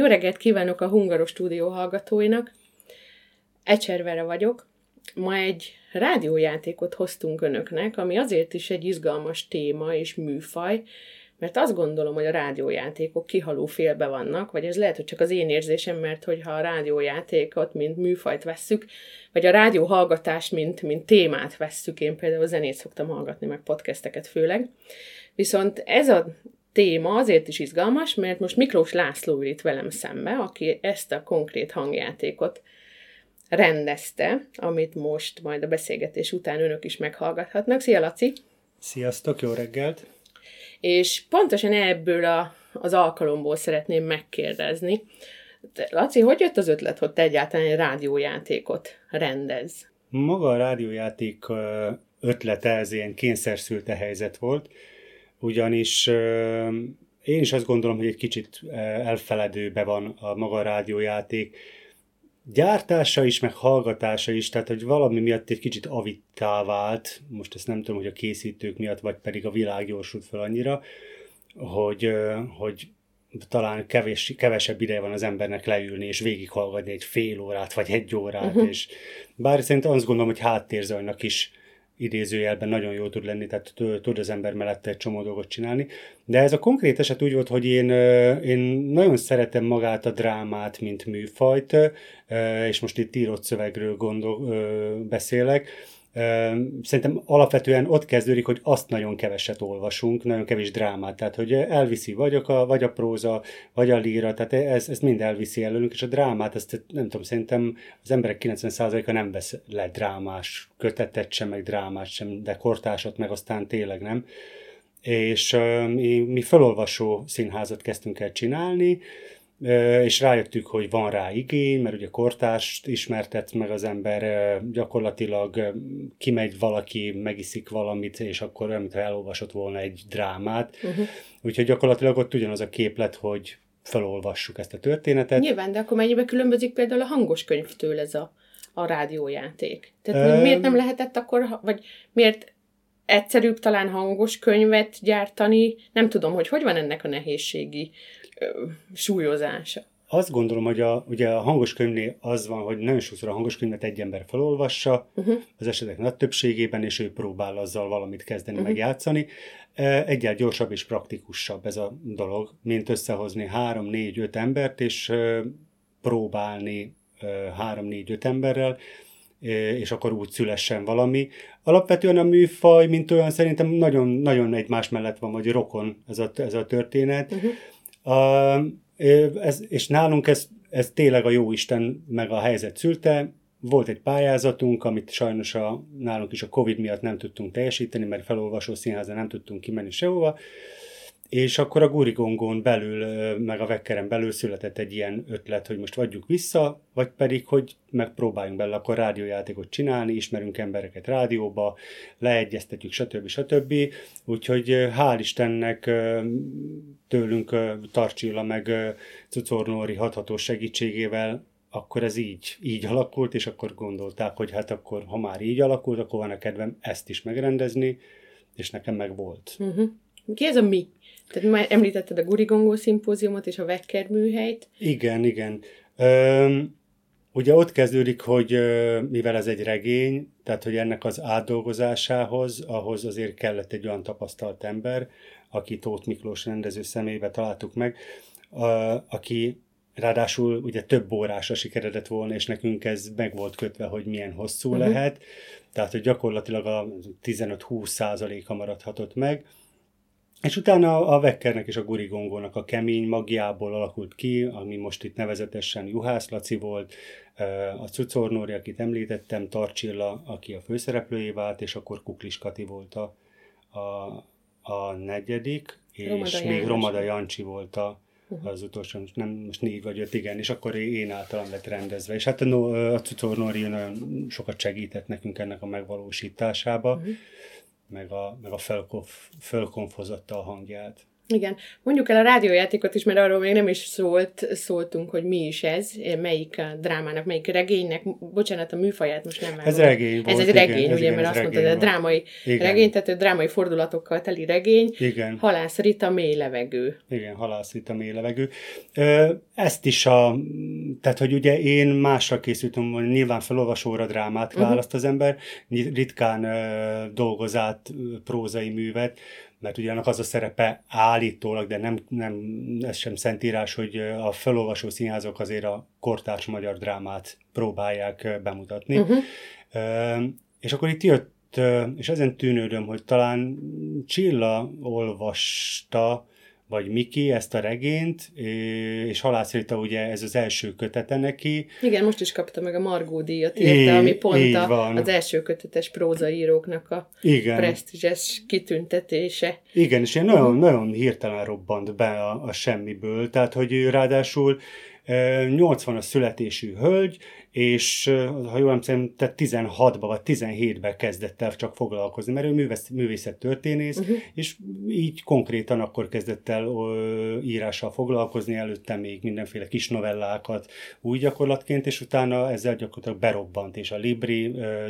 Jó reggelt kívánok a Hungaros stúdió hallgatóinak. Ecservere vagyok. Ma egy rádiójátékot hoztunk önöknek, ami azért is egy izgalmas téma és műfaj, mert azt gondolom, hogy a rádiójátékok kihaló félbe vannak, vagy ez lehet, hogy csak az én érzésem, mert hogyha a rádiójátékot, mint műfajt vesszük, vagy a rádióhallgatást, mint, mint témát vesszük, én például zenét szoktam hallgatni, meg podcasteket főleg, viszont ez a téma azért is izgalmas, mert most Miklós László ül itt velem szembe, aki ezt a konkrét hangjátékot rendezte, amit most majd a beszélgetés után önök is meghallgathatnak. Szia, Laci! Sziasztok, jó reggelt! És pontosan ebből a, az alkalomból szeretném megkérdezni. Te, Laci, hogy jött az ötlet, hogy te egyáltalán egy rádiójátékot rendez? Maga a rádiójáték ötlete, ez ilyen kényszerszülte helyzet volt, ugyanis én is azt gondolom, hogy egy kicsit elfeledőbe van a maga a rádiójáték, gyártása is, meg hallgatása is, tehát hogy valami miatt egy kicsit avittá vált, most ezt nem tudom, hogy a készítők miatt, vagy pedig a világ gyorsult fel annyira, hogy, hogy talán kevés, kevesebb ideje van az embernek leülni és végighallgatni egy fél órát, vagy egy órát, uh-huh. és bár szerintem azt gondolom, hogy háttérzajnak is idézőjelben nagyon jó tud lenni, tehát tud az ember mellett egy csomó dolgot csinálni. De ez a konkrét eset úgy volt, hogy én, én nagyon szeretem magát a drámát, mint műfajt, és most itt írott szövegről gondol, beszélek, Szerintem alapvetően ott kezdődik, hogy azt nagyon keveset olvasunk, nagyon kevés drámát, tehát hogy elviszi vagy a, vagy a próza, vagy a líra, tehát ez, ez mind elviszi előnünk, és a drámát, ezt nem tudom, szerintem az emberek 90%-a nem vesz le drámás kötetet sem, meg drámát sem, de kortásot meg aztán tényleg nem. És mi, mi felolvasó színházat kezdtünk el csinálni, és rájöttük, hogy van rá igény, mert ugye kortást ismertet meg az ember, gyakorlatilag kimegy valaki, megiszik valamit, és akkor olyan, mintha elolvasott volna egy drámát. Uh-huh. Úgyhogy gyakorlatilag ott ugyanaz a képlet, hogy felolvassuk ezt a történetet. Nyilván, de akkor mennyibe különbözik például a hangos könyvtől ez a, a rádiójáték? Tehát um, miért nem lehetett akkor, vagy miért egyszerűbb talán hangos könyvet gyártani? Nem tudom, hogy hogy van ennek a nehézségi súlyozása. Azt gondolom, hogy a, ugye a hangos könyvnél az van, hogy nagyon sokszor a hangos könyvet egy ember felolvassa, uh-huh. az esetek nagy többségében, és ő próbál azzal valamit kezdeni, uh-huh. megjátszani. Egyáltalán gyorsabb és praktikusabb ez a dolog, mint összehozni három, négy, öt embert, és próbálni három, négy, öt emberrel, és akkor úgy szülessen valami. Alapvetően a műfaj, mint olyan, szerintem nagyon, nagyon egymás mellett van, vagy rokon ez a, ez a történet. Uh-huh Uh, ez, és nálunk ez, ez tényleg a jó Isten meg a helyzet szülte. Volt egy pályázatunk, amit sajnos a, nálunk is a Covid miatt nem tudtunk teljesíteni, mert felolvasó színházra nem tudtunk kimenni sehova. És akkor a Gurigongon belül, meg a Vekkeren belül született egy ilyen ötlet, hogy most vagyjuk vissza, vagy pedig, hogy megpróbáljunk bele akkor rádiójátékot csinálni, ismerünk embereket rádióba, leegyeztetjük, stb. stb. Úgyhogy hál' Istennek tőlünk Tarcsilla meg Cucornóri hatható segítségével akkor ez így, így alakult, és akkor gondolták, hogy hát akkor, ha már így alakult, akkor van a kedvem ezt is megrendezni, és nekem meg volt. Uh-huh. Ki ez a mi? Tehát már említetted a Gurigongó szimpóziumot és a Vekker műhelyt. Igen, igen. Üm, ugye ott kezdődik, hogy mivel ez egy regény, tehát hogy ennek az átdolgozásához, ahhoz azért kellett egy olyan tapasztalt ember, aki Tóth Miklós rendező személybe találtuk meg, a, aki ráadásul ugye több órásra sikeredett volna, és nekünk ez meg volt kötve, hogy milyen hosszú uh-huh. lehet, tehát hogy gyakorlatilag a 15-20 százaléka maradhatott meg, és utána a Vekkernek és a Gurigongónak a kemény magjából alakult ki, ami most itt nevezetesen Juhász Laci volt, a Cucornóri, akit említettem, Tarcsilla, aki a főszereplőjé vált, és akkor Kuklis Kati volt a, a, a negyedik, és Romada még Romada Jancsi volt a, uh-huh. az utolsó, nem most négy vagy öt, igen, és akkor én általam lett rendezve. És hát a, a Cucornóri nagyon sokat segített nekünk ennek a megvalósításába. Uh-huh meg a, meg a fölkonf, a hangját. Igen. Mondjuk el a rádiójátékot is, mert arról még nem is szólt, szóltunk, hogy mi is ez, melyik drámának, melyik regénynek, bocsánat, a műfaját most nem Ez regény volt, Ez egy regény, igen, ugye, igen, mert azt mondtad, hogy a drámai Igen. regény, tehát a drámai fordulatokkal teli regény, Igen. Halász Rita, mély levegő. Igen, halász itt a mély levegő. Ezt is a, tehát hogy ugye én másra készültem, hogy nyilván felolvasóra drámát Mhm. választ az ember, ritkán ö, dolgoz át ö, prózai művet, mert ugye annak az a szerepe állítólag, de nem, nem ez sem szentírás, hogy a felolvasó színházok azért a kortárs magyar drámát próbálják bemutatni. Uh-huh. És akkor itt jött, és ezen tűnődöm, hogy talán Csilla olvasta, vagy Miki ezt a regényt, és Halász Rita ugye ez az első kötete neki. Igen, most is kapta meg a Margó díjat, érte, ami pont a, van. az első kötetes prózaíróknak a Igen, presztízses kitüntetése. igen és ilyen nagyon, nagyon hirtelen robbant be a, a semmiből, tehát hogy ráadásul ö, 80-as születésű hölgy, és ha jól emlékszem, tehát 16-ba vagy 17-ben kezdett el csak foglalkozni, mert ő művész, művészettörténész, uh-huh. és így konkrétan akkor kezdett el ö, írással foglalkozni, előtte még mindenféle kis novellákat úgy gyakorlatként, és utána ezzel gyakorlatilag berobbant, és a Libri ö,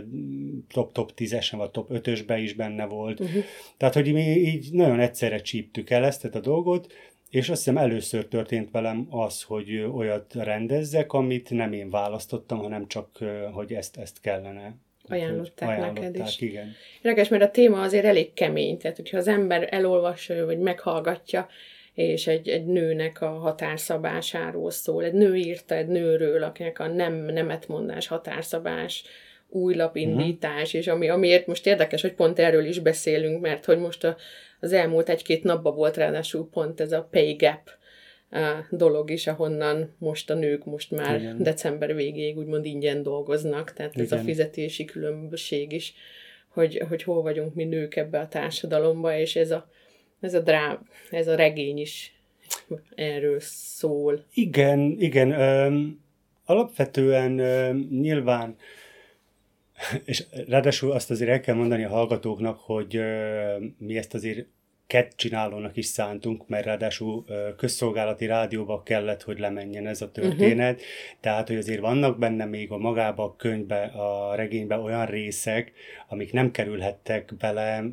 top-top 10-esen vagy top 5-ösbe is benne volt. Uh-huh. Tehát, hogy mi így nagyon egyszerre csíptük el ezt a dolgot, és azt hiszem először történt velem az, hogy olyat rendezzek, amit nem én választottam, hanem csak, hogy ezt, ezt kellene. Ajánlották Úgyhogy neked is. igen. Érdekes, mert a téma azért elég kemény, tehát hogyha az ember elolvassa, vagy meghallgatja, és egy, egy nőnek a határszabásáról szól. Egy nő írta egy nőről, akinek a nem nemetmondás, határszabás, új lapindítás, uh-huh. és ami, amiért most érdekes, hogy pont erről is beszélünk, mert hogy most a, az elmúlt egy-két napban volt ráadásul pont ez a pay gap a dolog is, ahonnan most a nők most már Igen. Igen. december végéig úgymond ingyen dolgoznak, tehát ez a Igen. fizetési különbség is, hogy, hogy hol vagyunk mi nők ebbe a társadalomba, és ez a, ez a, drá, ez a regény is erről szól. Igen, igen. Öm, alapvetően öm, nyilván, és ráadásul azt azért el kell mondani a hallgatóknak, hogy mi ezt azért kett csinálónak is szántunk, mert ráadásul közszolgálati rádióba kellett, hogy lemenjen ez a történet. Uh-huh. Tehát, hogy azért vannak benne még a magába a könyvbe, a regénybe olyan részek, amik nem kerülhettek bele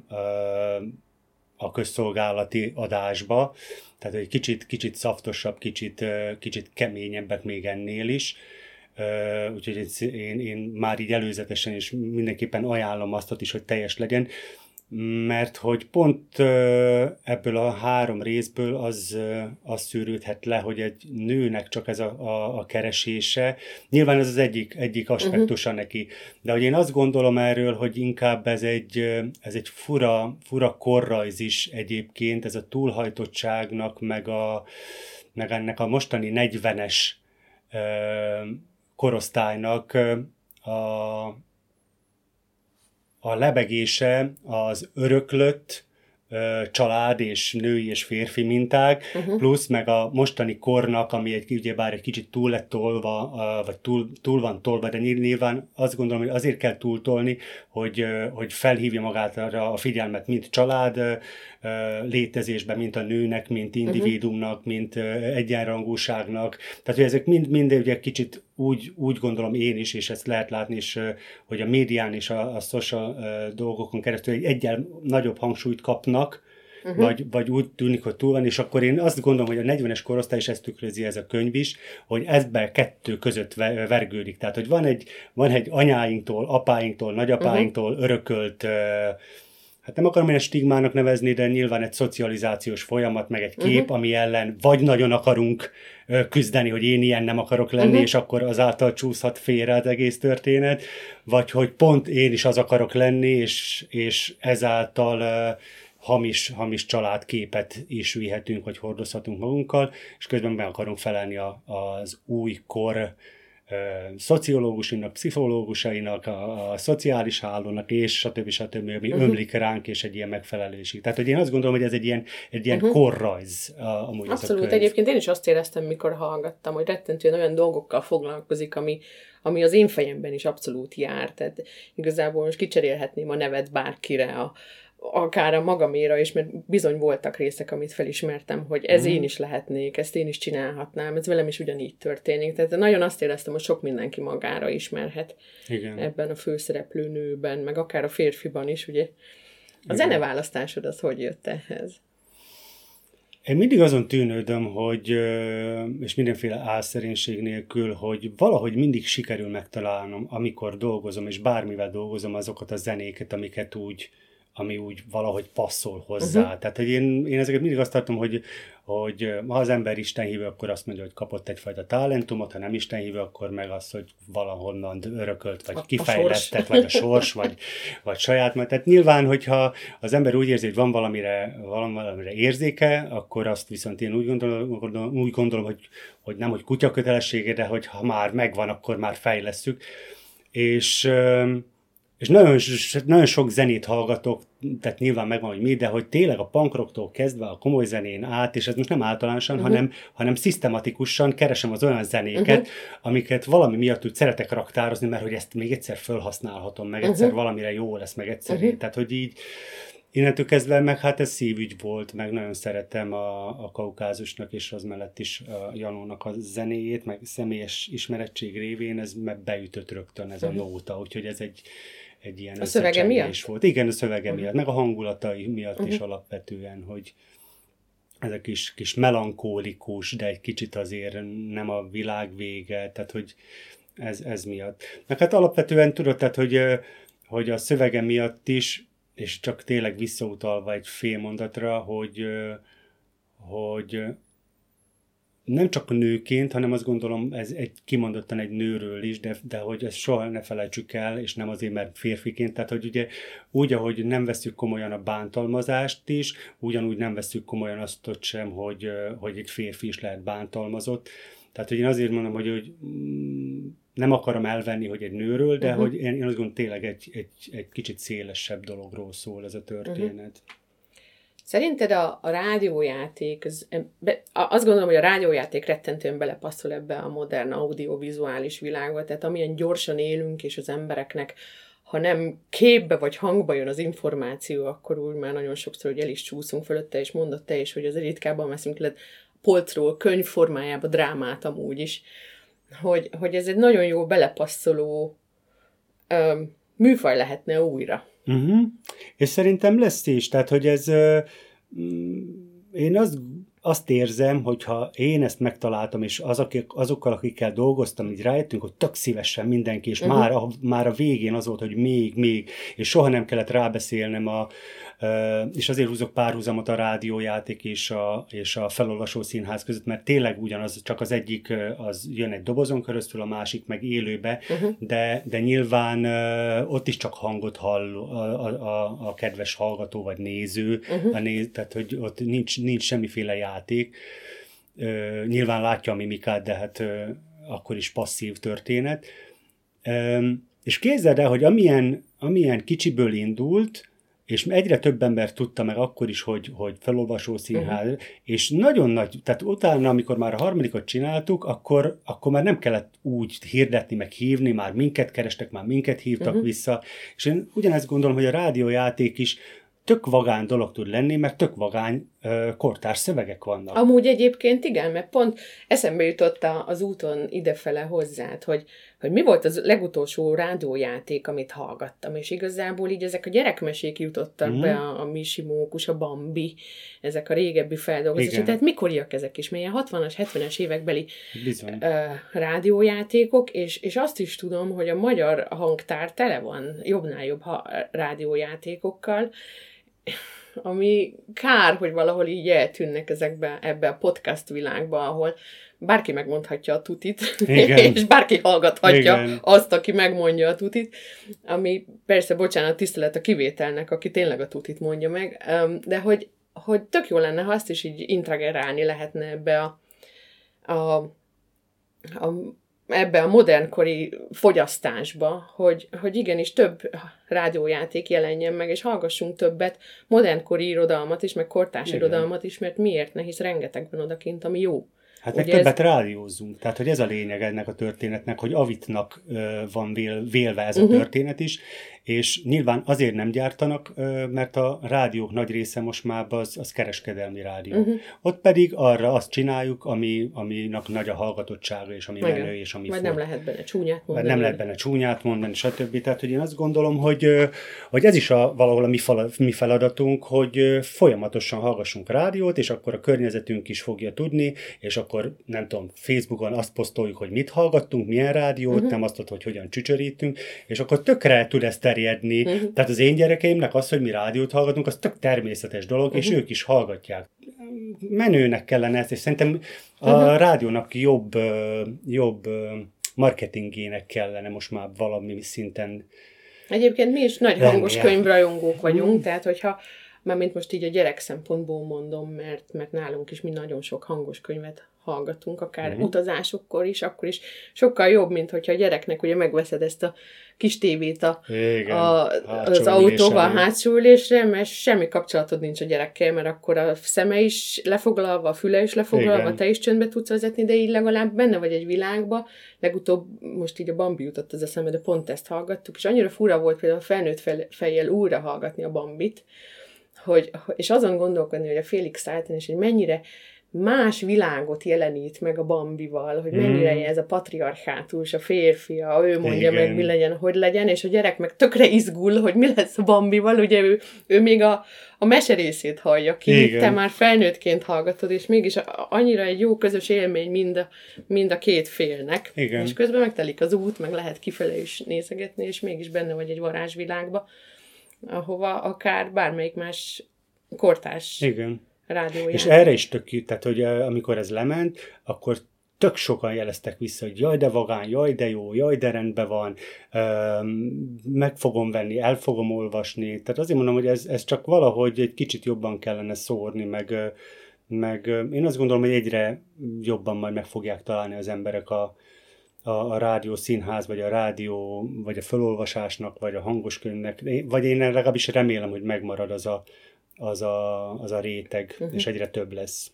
a közszolgálati adásba, tehát egy kicsit, kicsit szaftosabb, kicsit, kicsit keményebbek még ennél is. Úgyhogy én, én már így előzetesen is mindenképpen ajánlom azt is, hogy teljes legyen, mert hogy pont ebből a három részből az, az szűrődhet le, hogy egy nőnek csak ez a, a, a keresése. Nyilván ez az egyik, egyik aspektusa uh-huh. neki, de hogy én azt gondolom erről, hogy inkább ez egy, ez egy fura, fura korrajz is egyébként, ez a túlhajtottságnak, meg, a, meg ennek a mostani 40-es ö, korosztálynak a, a lebegése az öröklött család és női és férfi minták, uh-huh. plusz meg a mostani kornak, ami egy, ugyebár egy kicsit túl lett tolva, vagy túl, túl van tolva, de nyilv- nyilván azt gondolom, hogy azért kell túltolni, hogy, hogy felhívja magát arra a figyelmet, mint család létezésben, mint a nőnek, mint individuumnak, uh-huh. mint egyenrangúságnak. Tehát, hogy ezek mind, mind ugye kicsit úgy, úgy gondolom én is, és ezt lehet látni is, hogy a médián és a, a social dolgokon keresztül egy egyen nagyobb hangsúlyt kapnak, uh-huh. vagy, vagy úgy tűnik, hogy túl van, és akkor én azt gondolom, hogy a 40-es korosztály, és ezt tükrözi ez a könyv is, hogy ezben kettő között ve- vergődik. Tehát, hogy van egy, van egy anyáinktól, apáinktól, nagyapáinktól uh-huh. örökölt hát nem akarom ilyen stigmának nevezni, de nyilván egy szocializációs folyamat, meg egy kép, uh-huh. ami ellen vagy nagyon akarunk küzdeni, hogy én ilyen nem akarok lenni, uh-huh. és akkor azáltal csúszhat félre az egész történet, vagy hogy pont én is az akarok lenni, és, és ezáltal ö, hamis, hamis családképet is vihetünk, vagy hordozhatunk magunkkal, és közben meg akarunk felelni a, az új kor szociológusainak, pszichológusainak, a, a szociális hálónak, és stb. stb., ami uh-huh. ömlik ránk, és egy ilyen megfelelésig. Tehát, hogy én azt gondolom, hogy ez egy ilyen, egy ilyen uh-huh. korrajz a, amúgy Abszolút. ez a könyv. Egyébként én is azt éreztem, mikor hallgattam, hogy rettentően olyan dolgokkal foglalkozik, ami, ami az én fejemben is abszolút jár. Tehát igazából most kicserélhetném a nevet bárkire a, akár a magaméra is, mert bizony voltak részek, amit felismertem, hogy ez mm. én is lehetnék, ezt én is csinálhatnám, ez velem is ugyanígy történik. Tehát nagyon azt éreztem, hogy sok mindenki magára ismerhet Igen. ebben a főszereplő nőben, meg akár a férfiban is, ugye. A Igen. zeneválasztásod az hogy jött ehhez? Én mindig azon tűnődöm, hogy, és mindenféle álszerénység nélkül, hogy valahogy mindig sikerül megtalálnom, amikor dolgozom, és bármivel dolgozom, azokat a zenéket, amiket úgy, ami úgy valahogy passzol hozzá. Uh-huh. Tehát, hogy én, én ezeket mindig azt tartom, hogy, hogy ha az ember Isten hívő, akkor azt mondja, hogy kapott egyfajta talentumot, ha nem Isten hívő, akkor meg az, hogy valahonnan örökölt, vagy a, kifejlesztett, a vagy a sors, vagy, vagy saját. Tehát nyilván, hogyha az ember úgy érzi, hogy van valamire, valamire érzéke, akkor azt viszont én úgy gondolom, úgy gondolom hogy, hogy nem, hogy kutya kötelessége, de hogy ha már megvan, akkor már fejlesztjük. És és nagyon, nagyon sok zenét hallgatok, tehát nyilván megvan, hogy mi, de hogy tényleg a pankrocktól kezdve a komoly zenén át, és ez most nem általánosan, uh-huh. hanem, hanem szisztematikusan keresem az olyan zenéket, uh-huh. amiket valami miatt úgy szeretek raktározni, mert hogy ezt még egyszer felhasználhatom, meg egyszer uh-huh. valamire jó lesz, meg egyszer. Uh-huh. Tehát, hogy így innentől kezdve meg hát ez szívügy volt, meg nagyon szeretem a, a kaukázusnak és az mellett is a Janónak a zenéjét, meg személyes ismerettség révén ez beütött rögtön ez a nóta, úgyhogy ez egy, egy ilyen a szövege miatt? volt. Igen, a szövege miatt, meg a hangulatai miatt uh-huh. is alapvetően, hogy ez a kis, kis melankólikus, de egy kicsit azért nem a világ vége, tehát hogy ez, ez miatt. Meg hát alapvetően tudod, tehát hogy, hogy a szövege miatt is, és csak tényleg visszautalva egy fél mondatra, hogy, hogy nem csak nőként, hanem azt gondolom, ez egy kimondottan egy nőről is, de, de hogy ezt soha ne felejtsük el, és nem azért, mert férfiként, tehát hogy ugye úgy, ahogy nem veszük komolyan a bántalmazást is, ugyanúgy nem veszük komolyan azt ott sem, hogy, hogy egy férfi is lehet bántalmazott. Tehát, hogy én azért mondom, hogy, hogy mm, nem akarom elvenni, hogy egy nőről, de uh-huh. hogy én, én azt gondolom, tényleg egy, egy, egy kicsit szélesebb dologról szól ez a történet. Uh-huh. Szerinted a, a rádiójáték, az, be, azt gondolom, hogy a rádiójáték rettentően belepasszol ebbe a modern audiovizuális világba, tehát amilyen gyorsan élünk, és az embereknek, ha nem képbe vagy hangba jön az információ, akkor úgy már nagyon sokszor, hogy el is csúszunk fölötte, és mondott te is, hogy az ritkában veszünk le polcról, könyv formájába drámát amúgy is, hogy, hogy ez egy nagyon jó belepasszoló ö, műfaj lehetne újra. Uh-huh. És szerintem lesz is, tehát hogy ez, mm, én azt, azt érzem, hogyha én ezt megtaláltam, és az, akik, azokkal, akikkel dolgoztam, így rájöttünk, hogy tök szívesen mindenki, és uh-huh. már, a, már a végén az volt, hogy még, még, és soha nem kellett rábeszélnem a, és azért húzok párhuzamot a rádiójáték és a, és a felolvasó színház között, mert tényleg ugyanaz, csak az egyik az jön egy dobozon keresztül, a másik meg élőbe, uh-huh. de, de nyilván ott is csak hangot hall a, a, a kedves hallgató vagy néző, uh-huh. a néz, tehát hogy ott nincs, nincs semmiféle játék. Nyilván látja a mimikát, de hát akkor is passzív történet. És képzeld el, hogy amilyen, amilyen kicsiből indult, és egyre több ember tudta meg akkor is, hogy, hogy felolvasó színház, uh-huh. és nagyon nagy, tehát utána, amikor már a harmadikat csináltuk, akkor, akkor már nem kellett úgy hirdetni, meg hívni, már minket kerestek, már minket hívtak uh-huh. vissza, és én ugyanezt gondolom, hogy a rádiójáték is tök vagány dolog tud lenni, mert tök vagány ö, kortárs szövegek vannak. Amúgy egyébként igen, mert pont eszembe jutott az úton idefele hozzád, hogy, hogy mi volt az legutolsó rádiójáték, amit hallgattam, és igazából így ezek a gyerekmesék jutottak mm. be, a, a Misi Mókus, a Bambi, ezek a régebbi feldolgozások, tehát mikoriak ezek is, melyen 60-as, 70-es évekbeli Bizony. Ö, rádiójátékok, és, és azt is tudom, hogy a magyar hangtár tele van jobbnál jobb ha, rádiójátékokkal, ami kár, hogy valahol így eltűnnek ezekbe, ebbe a podcast világba, ahol bárki megmondhatja a tutit, Igen. és bárki hallgathatja Igen. azt, aki megmondja a tutit, ami persze, bocsánat, tisztelet a kivételnek, aki tényleg a tutit mondja meg, de hogy, hogy tök jó lenne, ha azt is így intragerálni lehetne ebbe a, a, a ebbe a modernkori fogyasztásba, hogy, hogy igenis több rádiójáték jelenjen meg, és hallgassunk többet modernkori irodalmat is, meg kortás Igen. irodalmat is, mert miért ne, hisz rengeteg van odakint, ami jó. Hát meg többet ez... rádiózzunk. Tehát, hogy ez a lényeg ennek a történetnek, hogy Avitnak van vél, vélve ez uh-huh. a történet is, és nyilván azért nem gyártanak, mert a rádiók nagy része most már az, az kereskedelmi rádió. Uh-huh. Ott pedig arra azt csináljuk, ami, aminek nagy a hallgatottsága, és ami menő, és ami Vagy nem lehet benne csúnyát mondani. nem lehet benne csúnyát mondani, stb. Tehát, hogy én azt gondolom, hogy, hogy ez is a, valahol a mi, fal, mi feladatunk, hogy folyamatosan hallgassunk rádiót, és akkor a környezetünk is fogja tudni, és akkor nem tudom, Facebookon azt posztoljuk, hogy mit hallgattunk, milyen rádiót, uh-huh. nem azt, hogy hogyan csücsörítünk, és akkor tökre tud ezt terjedni. Uh-huh. Tehát az én gyerekeimnek az, hogy mi rádiót hallgatunk, az tök természetes dolog, uh-huh. és ők is hallgatják. Menőnek kellene ezt, és szerintem a uh-huh. rádiónak jobb, jobb marketingének kellene most már valami szinten Egyébként mi is nagy hangos könyvrajongók vagyunk, tehát hogyha mint most így a gyerek szempontból mondom, mert, mert nálunk is mi nagyon sok hangos könyvet hallgatunk, akár uh-huh. utazásokkor is, akkor is sokkal jobb, mint hogyha a gyereknek ugye megveszed ezt a kis tévét a, Igen, a, az autóval a hátsó ülésre, mert semmi kapcsolatod nincs a gyerekkel, mert akkor a szeme is lefoglalva, a füle is lefoglalva, Igen. te is csöndbe tudsz vezetni, de így legalább benne vagy egy világba. Legutóbb most így a Bambi jutott az eszembe, de pont ezt hallgattuk, és annyira fura volt például a felnőtt fejjel újra hallgatni a Bambit, hogy, és azon gondolkodni, hogy a Félix Általán is, hogy mennyire más világot jelenít meg a Bambival, hogy mennyire mm. ez a patriarchátus, a férfia, ő mondja Igen. meg, mi legyen, hogy legyen, és a gyerek meg tökre izgul, hogy mi lesz a Bambival, ugye ő, ő még a, a mese részét hallja ki, Igen. te már felnőttként hallgatod, és mégis annyira egy jó közös élmény mind a, mind a két félnek. Igen. És közben megtelik az út, meg lehet kifele is nézegetni, és mégis benne vagy egy varázsvilágba, ahova akár bármelyik más kortárs Igen rádióján. És erre is tök tehát hogy amikor ez lement, akkor tök sokan jeleztek vissza, hogy jaj, de vagány, jaj, de jó, jaj, de rendben van, meg fogom venni, el fogom olvasni. Tehát azért mondom, hogy ez, ez csak valahogy egy kicsit jobban kellene szórni, meg, meg én azt gondolom, hogy egyre jobban majd meg fogják találni az emberek a, a, a rádió színház, vagy a rádió, vagy a felolvasásnak, vagy a hangoskönyvnek, vagy én legalábbis remélem, hogy megmarad az a, az a, az a réteg, uh-huh. és egyre több lesz.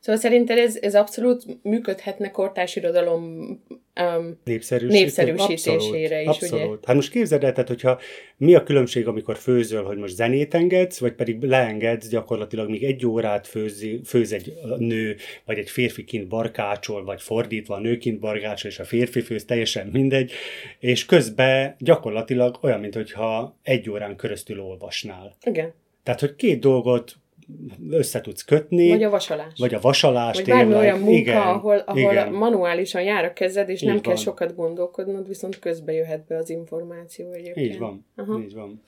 Szóval szerinted ez, ez abszolút működhetne kortárs irodalom um, népszerűsítésére abszolút, is, abszolút. ugye? Hát most képzeld el, tehát, hogyha mi a különbség, amikor főzöl, hogy most zenét engedsz, vagy pedig leengedsz gyakorlatilag még egy órát főzi, főz egy nő, vagy egy férfi kint barkácsol, vagy fordítva a nő kint barkácsol, és a férfi főz, teljesen mindegy, és közben gyakorlatilag olyan, mintha egy órán keresztül olvasnál. Igen. Tehát, hogy két dolgot össze tudsz kötni. Vagy a vasalás. Vagy a vasalás. Vagy bármi olyan munka, igen, ahol, ahol igen. manuálisan jár a kezed, és így nem van. kell sokat gondolkodnod, viszont közbe jöhet be az információ egyébként. Így van. Aha. Így van.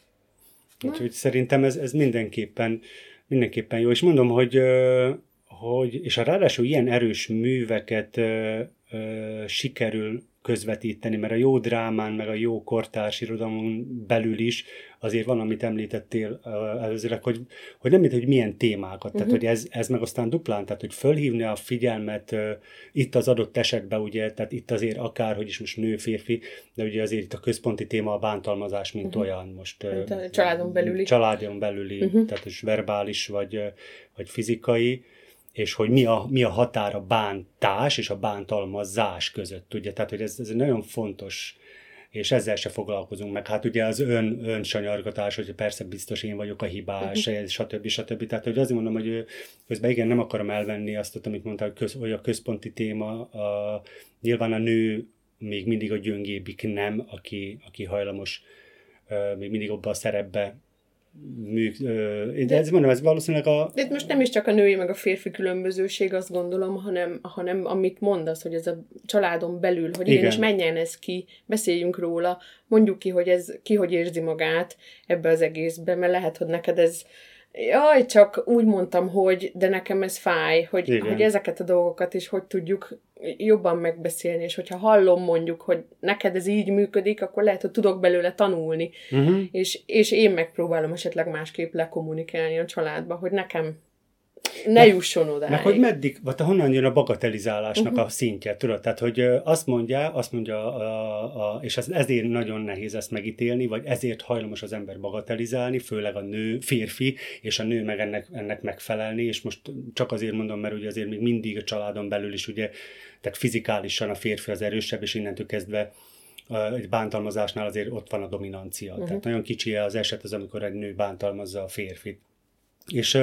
Úgyhogy szerintem ez, ez mindenképpen, mindenképpen jó. És mondom, hogy, hogy és a ráadásul ilyen erős műveket sikerül közvetíteni, mert a jó drámán, meg a jó kortárs irodalmon belül is azért van, amit említettél előzőleg, hogy, hogy nem hogy milyen témákat, uh-huh. tehát mhm. hogy ez, ez meg aztán duplán, tehát hogy fölhívni a figyelmet uh, itt az adott esetben, ugye, tehát itt azért akár, hogy is most nő, férfi, de ugye azért itt a központi téma a bántalmazás, mint uh-huh. olyan most. Uh, családon belüli. Családon belüli, uh-huh. tehát is verbális vagy, vagy fizikai, és hogy mi a, mi a határ a bántás és a bántalmazás között, ugye, tehát hogy ez, ez nagyon fontos, és ezzel se foglalkozunk meg. Hát ugye az ön, önsanyargatás, hogy persze biztos én vagyok a hibás, uh-huh. stb. stb. Tehát hogy azért mondom, hogy közben igen, nem akarom elvenni azt, amit mondtál, hogy, köz, hogy a központi téma, a, nyilván a nő még mindig a gyöngébik nem, aki, aki hajlamos még mindig abban a szerepbe műk, de ez mondom, ez valószínűleg a... De most nem is csak a női meg a férfi különbözőség, azt gondolom, hanem, hanem amit mondasz, hogy ez a családon belül, hogy igen, és menjen ez ki, beszéljünk róla, mondjuk ki, hogy ez ki hogy érzi magát ebbe az egészbe, mert lehet, hogy neked ez Jaj, csak úgy mondtam, hogy de nekem ez fáj, hogy, hogy ezeket a dolgokat is hogy tudjuk jobban megbeszélni, és hogyha hallom mondjuk, hogy neked ez így működik, akkor lehet, hogy tudok belőle tanulni, uh-huh. és, és én megpróbálom esetleg másképp lekommunikálni a családba, hogy nekem ne jusson oda. Meg hogy meddig, vagy honnan jön a bagatelizálásnak uh-huh. a szintje, tudod? Tehát, hogy azt mondja, azt mondja, a, a, és ez, ezért nagyon nehéz ezt megítélni, vagy ezért hajlamos az ember bagatelizálni, főleg a nő, férfi, és a nő meg ennek, ennek megfelelni, és most csak azért mondom, mert ugye azért még mindig a családon belül is ugye, tehát fizikálisan a férfi az erősebb, és innentől kezdve egy bántalmazásnál azért ott van a dominancia. Uh-huh. Tehát nagyon kicsi az eset az, amikor egy nő bántalmazza a férfit. És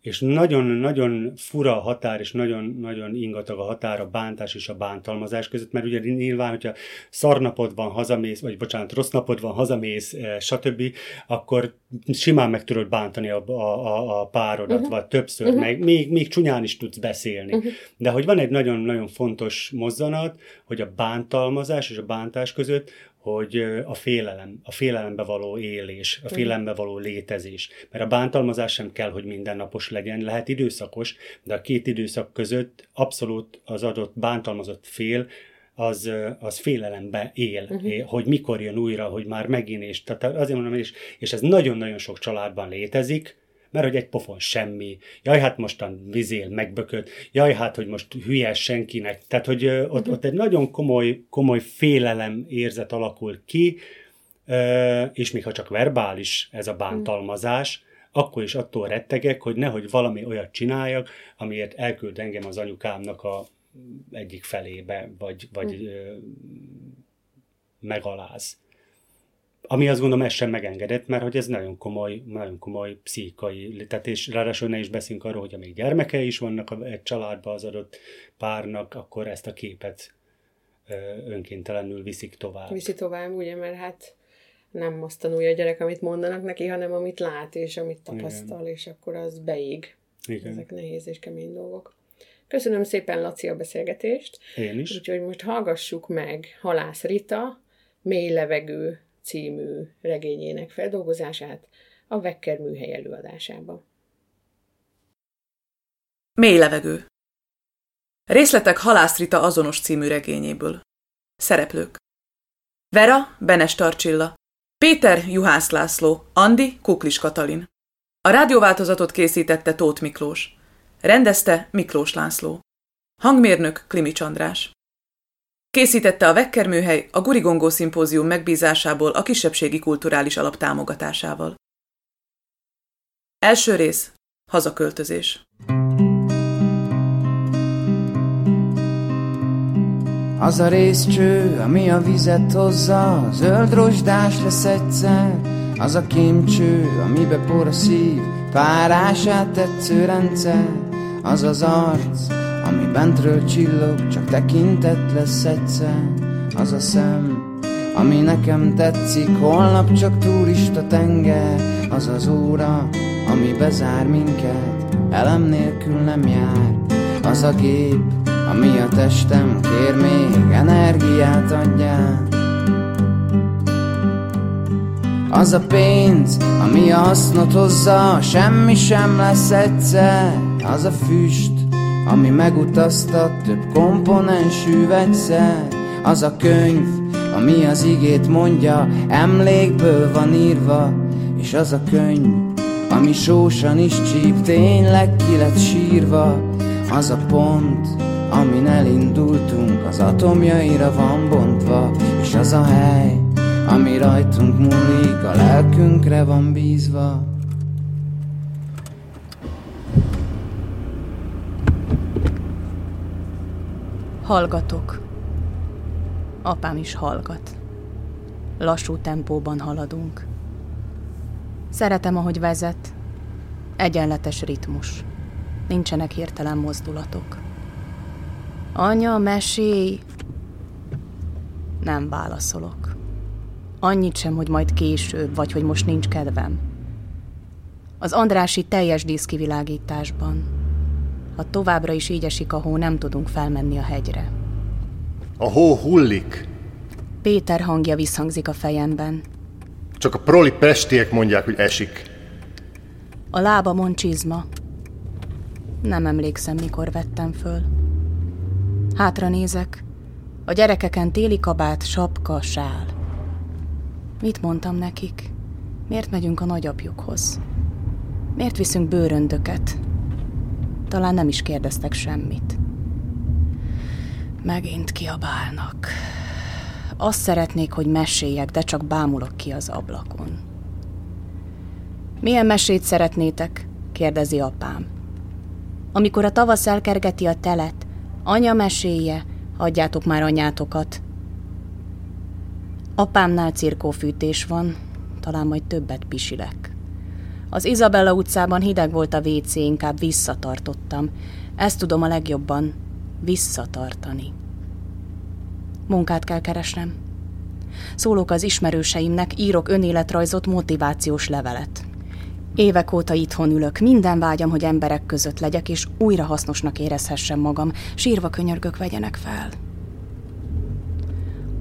és nagyon-nagyon fura a határ, és nagyon-nagyon ingatag a határ a bántás és a bántalmazás között, mert ugye nyilván, hogyha szarnapod van, hazamész, vagy bocsánat, rossz napod van, hazamész, eh, stb., akkor simán meg tudod bántani a, a, a párodat, uh-huh. vagy többször, uh-huh. meg még, még csúnyán is tudsz beszélni. Uh-huh. De hogy van egy nagyon-nagyon fontos mozzanat, hogy a bántalmazás és a bántás között hogy a félelem, a félelembe való élés, a félelembe való létezés. Mert a bántalmazás sem kell, hogy mindennapos legyen, lehet időszakos, de a két időszak között abszolút az adott bántalmazott fél az, az félelembe él, uh-huh. hogy mikor jön újra, hogy már megint, és tehát azért mondom, és, és ez nagyon-nagyon sok családban létezik, mert hogy egy pofon semmi, jaj, hát mostan vizél, megbökött, jaj, hát, hogy most hülye senkinek. Tehát, hogy ott, uh-huh. ott egy nagyon komoly, komoly félelem érzet alakul ki, és még ha csak verbális ez a bántalmazás, akkor is attól rettegek, hogy nehogy valami olyat csináljak, amiért elküld engem az anyukámnak a egyik felébe, vagy, vagy megaláz. Ami azt gondolom, ez sem megengedett, mert hogy ez nagyon komoly, nagyon komoly pszichai, tehát és ráadásul ne is beszélünk arról, hogy amíg gyermekei is vannak egy családban az adott párnak, akkor ezt a képet önkéntelenül viszik tovább. Viszi tovább, ugye, mert hát nem azt tanulja a gyerek, amit mondanak neki, hanem amit lát és amit tapasztal, Igen. és akkor az beég. Igen. Ezek nehéz és kemény dolgok. Köszönöm szépen, Laci, a beszélgetést. Én is. Úgyhogy most hallgassuk meg Halász Rita, Mély levegő című regényének feldolgozását a Vekker műhely előadásában. Mély levegő Részletek Halászrita azonos című regényéből. Szereplők Vera, Benes Tarcsilla, Péter, Juhász László, Andi, Kuklis Katalin. A rádióváltozatot készítette Tóth Miklós. Rendezte Miklós László. Hangmérnök Klimics András. Készítette a Vekker műhely a Gurigongó szimpózium megbízásából a kisebbségi kulturális alap támogatásával. Első rész. Hazaköltözés. Az a részcső, ami a vizet hozza, zöld rozsdás lesz egyszer. Az a kémcső, amibe por a szív, párását tetsző rendszer. Az az arc, bentről csillog, csak tekintet lesz egyszer. Az a szem, ami nekem tetszik Holnap csak turista tenger. Az az óra, ami bezár minket Elem nélkül nem jár. Az a gép, ami a testem kér még Energiát adjál. Az a pénz, ami a hasznot hozza, semmi sem lesz egyszer, az a füst, ami megutaztat több komponensű vegyszer. Az a könyv, ami az igét mondja Emlékből van írva. És az a könyv, ami sósan is csíp Tényleg ki lett sírva. Az a pont, amin elindultunk Az atomjaira van bontva. És az a hely, ami rajtunk múlik A lelkünkre van bízva Hallgatok. Apám is hallgat. Lassú tempóban haladunk. Szeretem, ahogy vezet. Egyenletes ritmus. Nincsenek hirtelen mozdulatok. Anya, mesélj! Nem válaszolok. Annyit sem, hogy majd később, vagy hogy most nincs kedvem. Az Andrási teljes díszkivilágításban, ha továbbra is így esik a hó, nem tudunk felmenni a hegyre. A hó hullik. Péter hangja visszhangzik a fejemben. Csak a proli pestiek mondják, hogy esik. A lábamon csizma. Nem emlékszem, mikor vettem föl. Hátra nézek. A gyerekeken téli kabát, sapka, sál. Mit mondtam nekik? Miért megyünk a nagyapjukhoz? Miért viszünk bőröndöket? Talán nem is kérdeztek semmit. Megint kiabálnak. Azt szeretnék, hogy meséljek, de csak bámulok ki az ablakon. Milyen mesét szeretnétek? kérdezi apám. Amikor a tavasz elkergeti a telet, anya meséje, adjátok már anyátokat. Apámnál cirkófűtés van, talán majd többet pisilek. Az Izabella utcában hideg volt a WC, inkább visszatartottam. Ezt tudom a legjobban, visszatartani. Munkát kell keresnem. Szólok az ismerőseimnek, írok önéletrajzot, motivációs levelet. Évek óta itthon ülök, minden vágyam, hogy emberek között legyek, és újra hasznosnak érezhessem magam, sírva könyörgök vegyenek fel.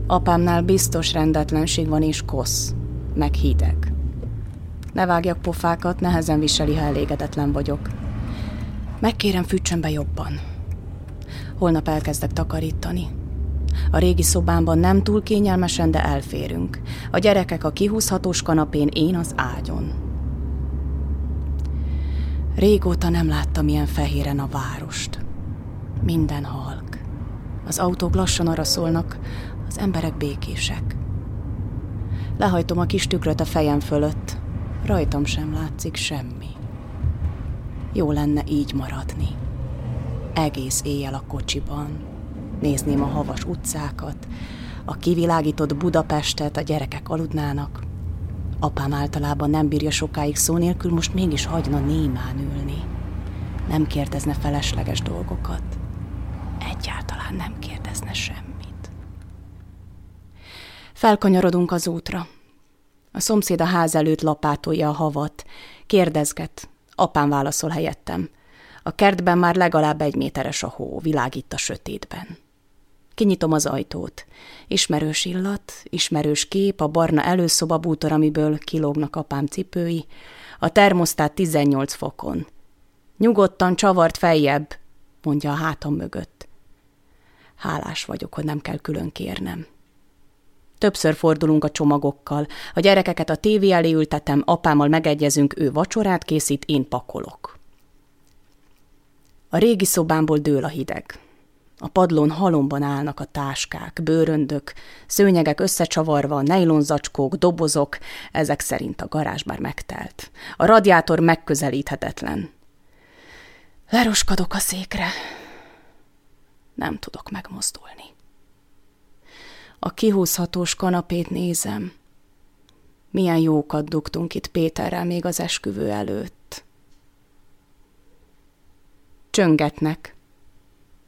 Apámnál biztos rendetlenség van és kosz, meg hideg. Ne vágjak pofákat, nehezen viseli, ha elégedetlen vagyok. Megkérem, fűtsön be jobban. Holnap elkezdek takarítani. A régi szobámban nem túl kényelmesen, de elférünk. A gyerekek a kihúzhatós kanapén, én az ágyon. Régóta nem láttam ilyen fehéren a várost. Minden halk. Az autók lassan arra szólnak, az emberek békések. Lehajtom a kis tükröt a fejem fölött, rajtam sem látszik semmi. Jó lenne így maradni. Egész éjjel a kocsiban, nézném a havas utcákat, a kivilágított Budapestet, a gyerekek aludnának. Apám általában nem bírja sokáig szó nélkül, most mégis hagyna némán ülni. Nem kérdezne felesleges dolgokat. Egyáltalán nem kérdezne semmit. Felkanyarodunk az útra. A szomszéd a ház előtt lapátolja a havat. Kérdezget. Apám válaszol helyettem. A kertben már legalább egy méteres a hó, világít a sötétben. Kinyitom az ajtót. Ismerős illat, ismerős kép, a barna előszoba bútor, amiből kilógnak apám cipői, a termosztát 18 fokon. Nyugodtan csavart feljebb, mondja a hátam mögött. Hálás vagyok, hogy nem kell külön kérnem. Többször fordulunk a csomagokkal, a gyerekeket a tévé elé ültetem, apámmal megegyezünk, ő vacsorát készít, én pakolok. A régi szobámból dől a hideg. A padlón halomban állnak a táskák, bőröndök, szőnyegek összecsavarva, nejlonzacskók, dobozok, ezek szerint a garázs már megtelt. A radiátor megközelíthetetlen. Leroskadok a székre. Nem tudok megmozdulni. A kihúzhatós kanapét nézem. Milyen jókat dugtunk itt Péterrel még az esküvő előtt. Csöngetnek.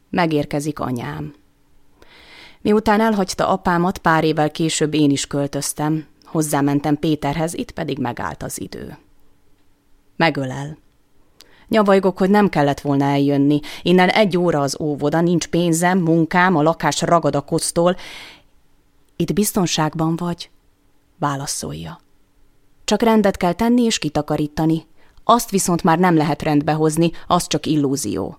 Megérkezik anyám. Miután elhagyta apámat, pár évvel később én is költöztem. Hozzámentem Péterhez, itt pedig megállt az idő. Megölel. Nyavajgok, hogy nem kellett volna eljönni. Innen egy óra az óvoda, nincs pénzem, munkám, a lakás ragad a kosztól. Itt biztonságban vagy? Válaszolja. Csak rendet kell tenni és kitakarítani. Azt viszont már nem lehet rendbe hozni, az csak illúzió.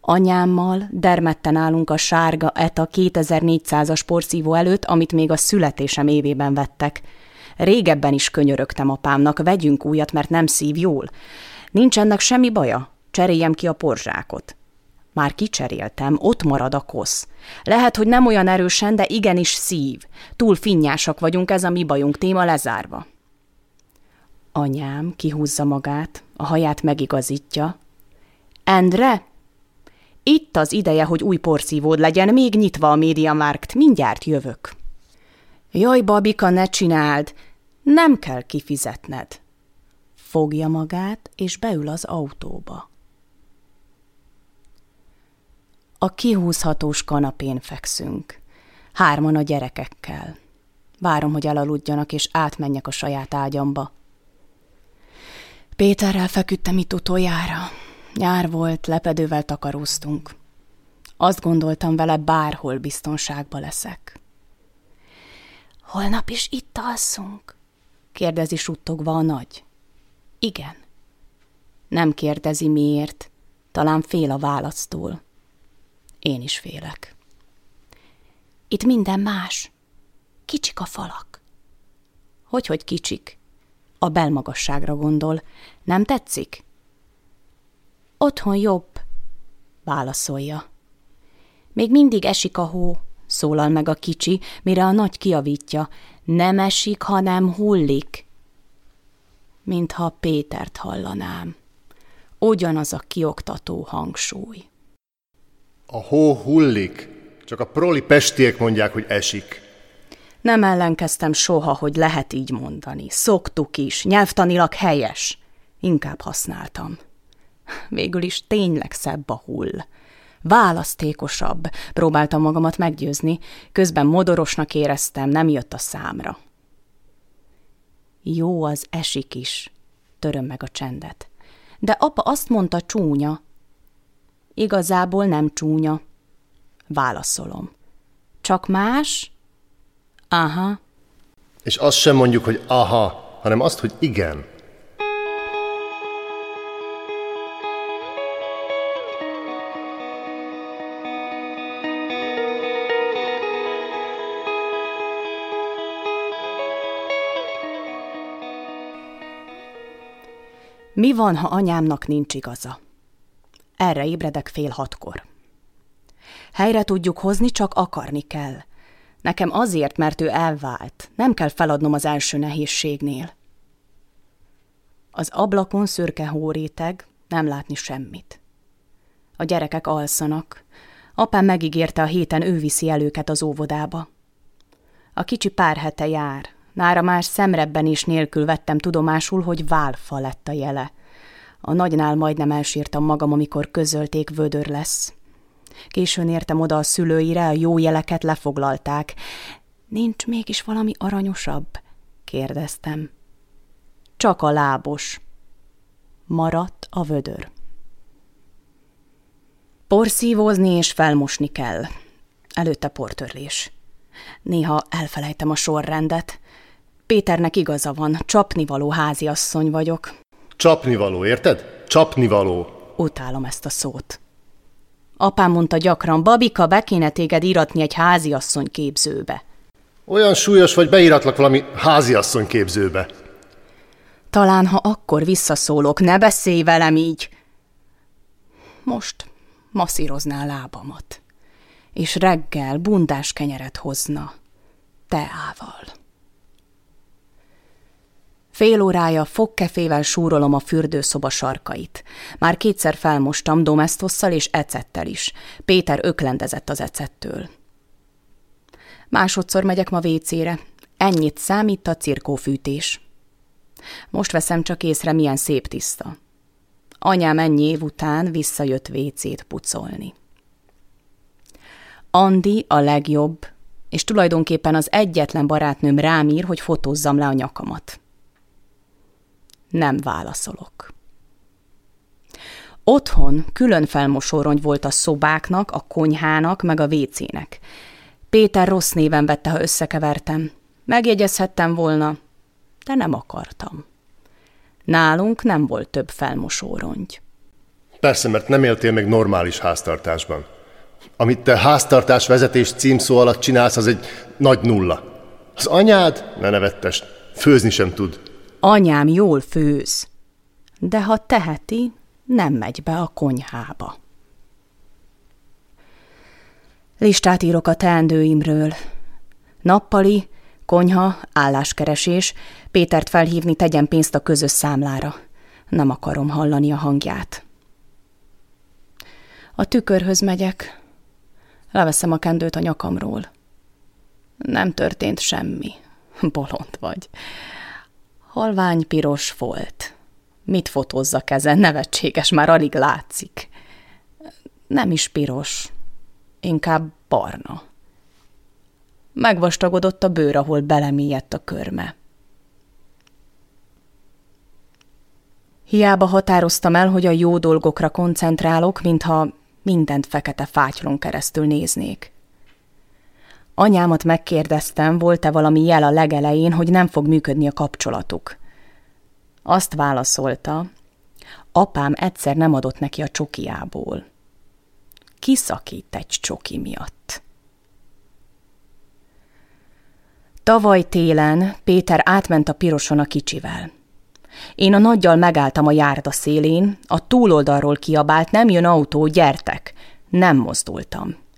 Anyámmal dermedten állunk a sárga ETA 2400-as porszívó előtt, amit még a születésem évében vettek. Régebben is könyörögtem apámnak, vegyünk újat, mert nem szív jól. Nincs ennek semmi baja, cseréljem ki a porzsákot. Már kicseréltem, ott marad a kosz. Lehet, hogy nem olyan erősen, de igenis szív. Túl finnyásak vagyunk, ez a mi bajunk téma lezárva. Anyám kihúzza magát, a haját megigazítja. Endre, itt az ideje, hogy új porszívód legyen, még nyitva a médiamarkt, mindjárt jövök. Jaj, babika, ne csináld, nem kell kifizetned. Fogja magát, és beül az autóba. A kihúzhatós kanapén fekszünk. Hárman a gyerekekkel. Várom, hogy elaludjanak, és átmenjek a saját ágyamba. Péterrel feküdtem itt utoljára. Nyár volt, lepedővel takaróztunk. Azt gondoltam vele, bárhol biztonságba leszek. Holnap is itt alszunk? kérdezi suttogva a nagy. Igen. Nem kérdezi miért, talán fél a választól. Én is félek. Itt minden más. Kicsik a falak. Hogy-hogy kicsik? A belmagasságra gondol. Nem tetszik? Otthon jobb, válaszolja. Még mindig esik a hó, szólal meg a kicsi, mire a nagy kiavítja. Nem esik, hanem hullik. Mintha Pétert hallanám. Ugyanaz a kioktató hangsúly. A hó hullik, csak a proli pestiek mondják, hogy esik. Nem ellenkeztem soha, hogy lehet így mondani. Szoktuk is, nyelvtanilag helyes. Inkább használtam. Végül is tényleg szebb a hull. Választékosabb, próbáltam magamat meggyőzni, közben modorosnak éreztem, nem jött a számra. Jó, az esik is, töröm meg a csendet. De apa azt mondta csúnya. Igazából nem csúnya. Válaszolom. Csak más? Aha. És azt sem mondjuk, hogy aha, hanem azt, hogy igen. Mi van, ha anyámnak nincs igaza? Erre ébredek fél hatkor. Helyre tudjuk hozni, csak akarni kell. Nekem azért, mert ő elvált. Nem kell feladnom az első nehézségnél. Az ablakon szürke hóréteg, nem látni semmit. A gyerekek alszanak. Apám megígérte a héten ő viszi el őket az óvodába. A kicsi pár hete jár, Nára már szemrebben is nélkül vettem tudomásul, hogy válfa lett a jele. A nagynál majdnem elsírtam magam, amikor közölték vödör lesz. Későn értem oda a szülőire, a jó jeleket lefoglalták. Nincs mégis valami aranyosabb? kérdeztem. Csak a lábos. Maradt a vödör. Porszívózni és felmosni kell. Előtte portörlés. Néha elfelejtem a sorrendet. Péternek igaza van, csapnivaló háziasszony vagyok. Csapnivaló, érted? Csapnivaló. Utálom ezt a szót. Apám mondta gyakran, Babika, be kéne téged íratni egy háziasszony képzőbe. Olyan súlyos vagy, beíratlak valami háziasszony képzőbe. Talán, ha akkor visszaszólok, ne beszélj velem így. Most masszírozná a lábamat, és reggel bundás kenyeret hozna, teával. Fél órája fogkefével súrolom a fürdőszoba sarkait. Már kétszer felmostam domesztosszal és ecettel is. Péter öklendezett az ecettől. Másodszor megyek ma vécére. Ennyit számít a cirkófűtés. Most veszem csak észre, milyen szép tiszta. Anyám ennyi év után visszajött vécét pucolni. Andi a legjobb, és tulajdonképpen az egyetlen barátnőm rám ír, hogy fotózzam le a nyakamat. Nem válaszolok. Otthon külön felmosórongy volt a szobáknak, a konyhának, meg a vécének. Péter rossz néven vette, ha összekevertem. Megjegyezhettem volna, de nem akartam. Nálunk nem volt több felmosórongy. Persze, mert nem éltél még normális háztartásban. Amit te háztartás vezetés címszó alatt csinálsz, az egy nagy nulla. Az anyád, ne nevettest, főzni sem tud. Anyám jól főz, de ha teheti, nem megy be a konyhába. Listát írok a teendőimről. Nappali, konyha, álláskeresés, Pétert felhívni, tegyen pénzt a közös számlára. Nem akarom hallani a hangját. A tükörhöz megyek. Leveszem a kendőt a nyakamról. Nem történt semmi. Bolond vagy. Halvány piros volt. Mit fotózzak ezen? Nevetséges, már alig látszik. Nem is piros, inkább barna. Megvastagodott a bőr, ahol belemélyedt a körme. Hiába határoztam el, hogy a jó dolgokra koncentrálok, mintha mindent fekete fátylon keresztül néznék. Anyámat megkérdeztem, volt-e valami jel a legelején, hogy nem fog működni a kapcsolatuk. Azt válaszolta, apám egyszer nem adott neki a csokiából. Kiszakít egy csoki miatt. Tavaly télen Péter átment a piroson a kicsivel. Én a nagyjal megálltam a járda szélén, a túloldalról kiabált, nem jön autó, gyertek. Nem mozdultam.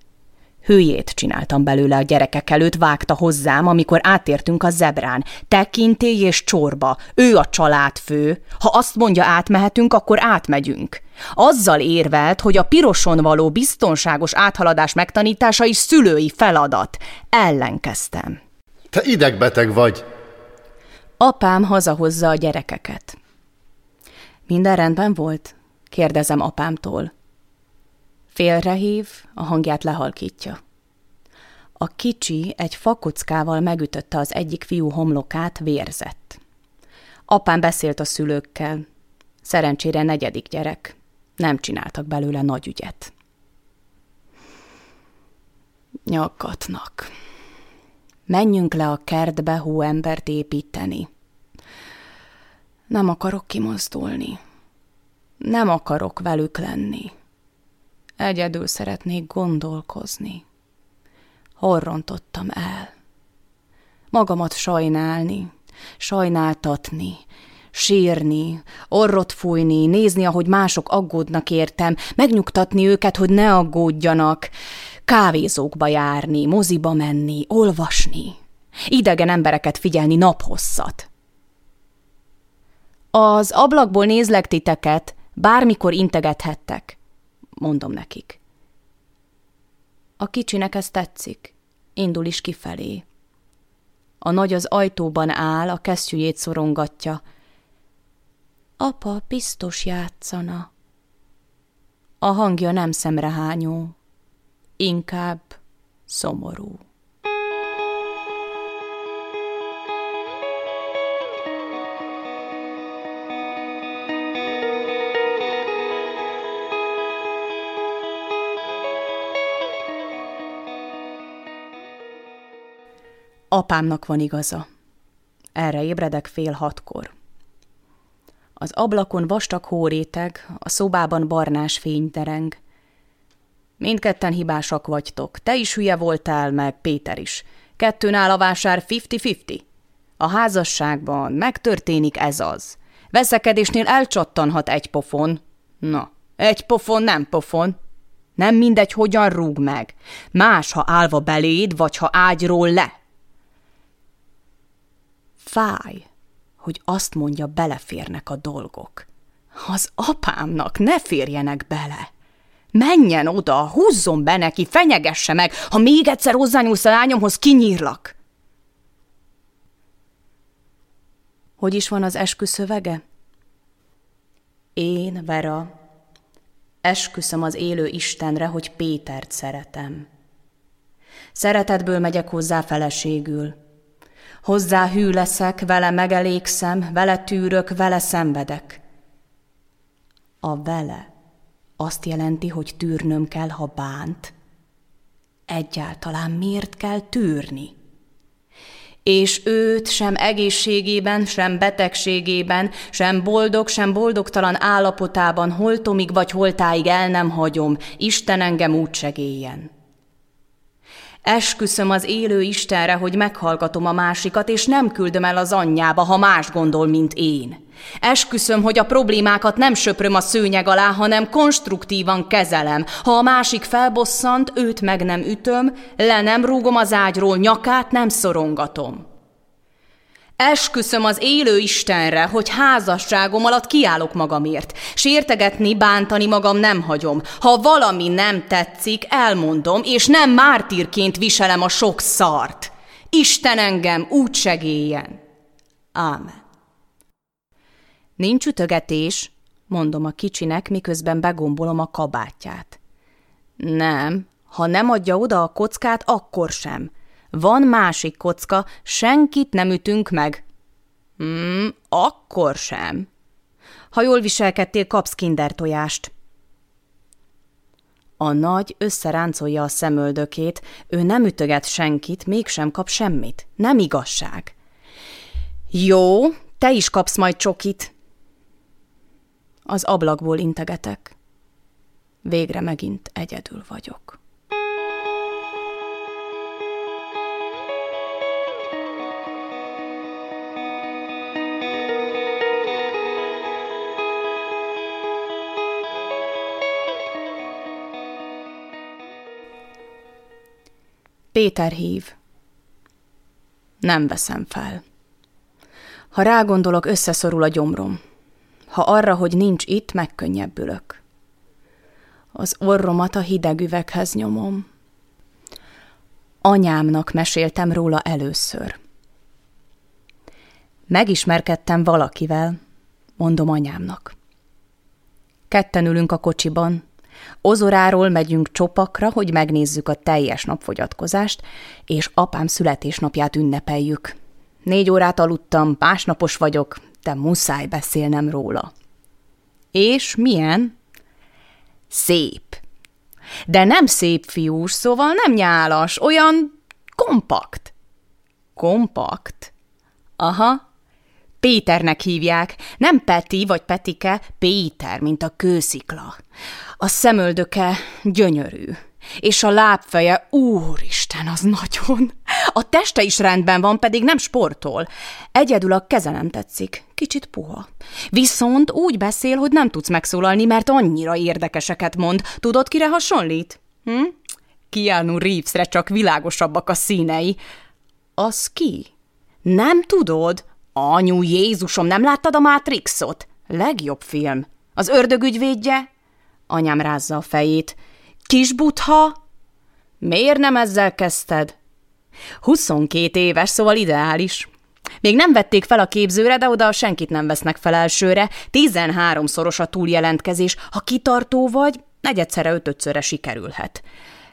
Hülyét csináltam belőle a gyerekek előtt, vágta hozzám, amikor átértünk a zebrán. Tekintély és csorba. Ő a családfő. Ha azt mondja átmehetünk, akkor átmegyünk. Azzal érvelt, hogy a piroson való biztonságos áthaladás megtanítása is szülői feladat. Ellenkeztem. Te idegbeteg vagy. Apám hazahozza a gyerekeket. Minden rendben volt? Kérdezem apámtól. Félrehív, a hangját lehalkítja. A kicsi egy fakockával megütötte az egyik fiú homlokát, vérzett. Apám beszélt a szülőkkel. Szerencsére negyedik gyerek. Nem csináltak belőle nagy ügyet. Nyakatnak. Menjünk le a kertbe hóembert építeni. Nem akarok kimozdulni. Nem akarok velük lenni. Egyedül szeretnék gondolkozni. Hol rontottam el? Magamat sajnálni, sajnáltatni, sírni, orrot fújni, nézni, ahogy mások aggódnak értem, megnyugtatni őket, hogy ne aggódjanak, kávézókba járni, moziba menni, olvasni, idegen embereket figyelni naphosszat. Az ablakból nézlek titeket, bármikor integethettek mondom nekik. A kicsinek ez tetszik, indul is kifelé. A nagy az ajtóban áll, a kesztyűjét szorongatja. Apa biztos játszana. A hangja nem szemrehányó, inkább szomorú. Apámnak van igaza. Erre ébredek fél hatkor. Az ablakon vastag hóréteg, a szobában barnás fény dereng. Mindketten hibásak vagytok. Te is hülye voltál, meg Péter is. Kettőn a vásár 50-50. A házasságban megtörténik ez az. Veszekedésnél elcsattanhat egy pofon. Na, egy pofon nem pofon. Nem mindegy, hogyan rúg meg. Más, ha állva beléd, vagy ha ágyról le. Fáj, hogy azt mondja, beleférnek a dolgok. Az apámnak ne férjenek bele. Menjen oda, húzzon be neki, fenyegesse meg, ha még egyszer hozzányúlsz a lányomhoz, kinyírlak. Hogy is van az esküszövege? Én, Vera, esküszöm az élő Istenre, hogy Pétert szeretem. Szeretetből megyek hozzá feleségül. Hozzá hű leszek, vele megelégszem, vele tűrök, vele szenvedek. A vele azt jelenti, hogy tűrnöm kell, ha bánt. Egyáltalán miért kell tűrni? És őt sem egészségében, sem betegségében, sem boldog, sem boldogtalan állapotában holtomig vagy holtáig el nem hagyom, Isten engem úgy segéljen. Esküszöm az élő Istenre, hogy meghallgatom a másikat, és nem küldöm el az anyjába, ha más gondol, mint én. Esküszöm, hogy a problémákat nem söpröm a szőnyeg alá, hanem konstruktívan kezelem. Ha a másik felbosszant, őt meg nem ütöm, le nem rúgom az ágyról, nyakát nem szorongatom. Esküszöm az élő Istenre, hogy házasságom alatt kiállok magamért. Sértegetni, bántani magam nem hagyom. Ha valami nem tetszik, elmondom, és nem mártírként viselem a sok szart. Isten engem úgy segéljen. Ámen. Nincs ütögetés, mondom a kicsinek, miközben begombolom a kabátját. Nem, ha nem adja oda a kockát, akkor sem. Van másik kocka, senkit nem ütünk meg. Hmm, akkor sem. Ha jól viselkedtél, kapsz kinder tojást. A nagy összeráncolja a szemöldökét, ő nem ütöget senkit, mégsem kap semmit. Nem igazság. Jó, te is kapsz majd csokit. Az ablakból integetek. Végre megint egyedül vagyok. Péter hív. Nem veszem fel. Ha rágondolok, összeszorul a gyomrom. Ha arra, hogy nincs itt, megkönnyebbülök. Az orromat a hideg üveghez nyomom. Anyámnak meséltem róla először. Megismerkedtem valakivel, mondom anyámnak. Ketten ülünk a kocsiban, Ozoráról megyünk csopakra, hogy megnézzük a teljes napfogyatkozást, és apám születésnapját ünnepeljük. Négy órát aludtam, másnapos vagyok, de muszáj beszélnem róla. És milyen? Szép. De nem szép fiús, szóval nem nyálas, olyan kompakt. Kompakt? Aha, Péternek hívják, nem Peti vagy Petike, Péter, mint a kőszikla. A szemöldöke gyönyörű, és a lábfeje, úristen, az nagyon. A teste is rendben van, pedig nem sportol. Egyedül a keze nem tetszik, kicsit puha. Viszont úgy beszél, hogy nem tudsz megszólalni, mert annyira érdekeseket mond. Tudod, kire hasonlít? Hm? Keanu Reevesre csak világosabbak a színei. Az ki? Nem tudod? Anyu, Jézusom, nem láttad a Matrixot? Legjobb film. Az ördögügyvédje? Anyám rázza a fejét. Kis butha? Miért nem ezzel kezdted? 22 éves, szóval ideális. Még nem vették fel a képzőre, de oda senkit nem vesznek fel elsőre. 13-szoros a túljelentkezés. Ha kitartó vagy, negyedszerre ötötszörre sikerülhet.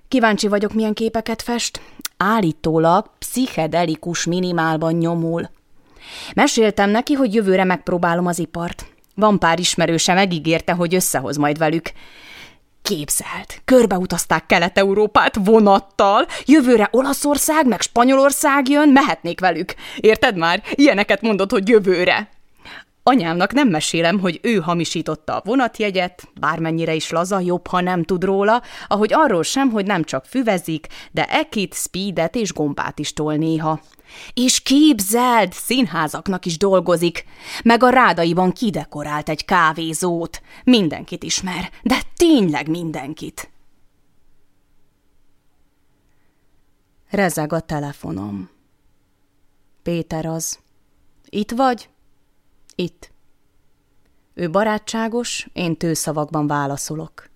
Kíváncsi vagyok, milyen képeket fest. Állítólag pszichedelikus minimálban nyomul. Meséltem neki, hogy jövőre megpróbálom az ipart. Van pár ismerőse, megígérte, hogy összehoz majd velük. Képzelt, körbeutazták Kelet-Európát vonattal, jövőre Olaszország meg Spanyolország jön, mehetnék velük. Érted már? Ilyeneket mondott, hogy jövőre. Anyámnak nem mesélem, hogy ő hamisította a vonatjegyet, bármennyire is laza, jobb, ha nem tud róla, ahogy arról sem, hogy nem csak füvezik, de ekit, speedet és gombát is tol néha. És képzeld, színházaknak is dolgozik, meg a rádaiban kidekorált egy kávézót. Mindenkit ismer, de tényleg mindenkit. Rezeg a telefonom. Péter az. Itt vagy? Itt. Ő barátságos, én tőszavakban válaszolok.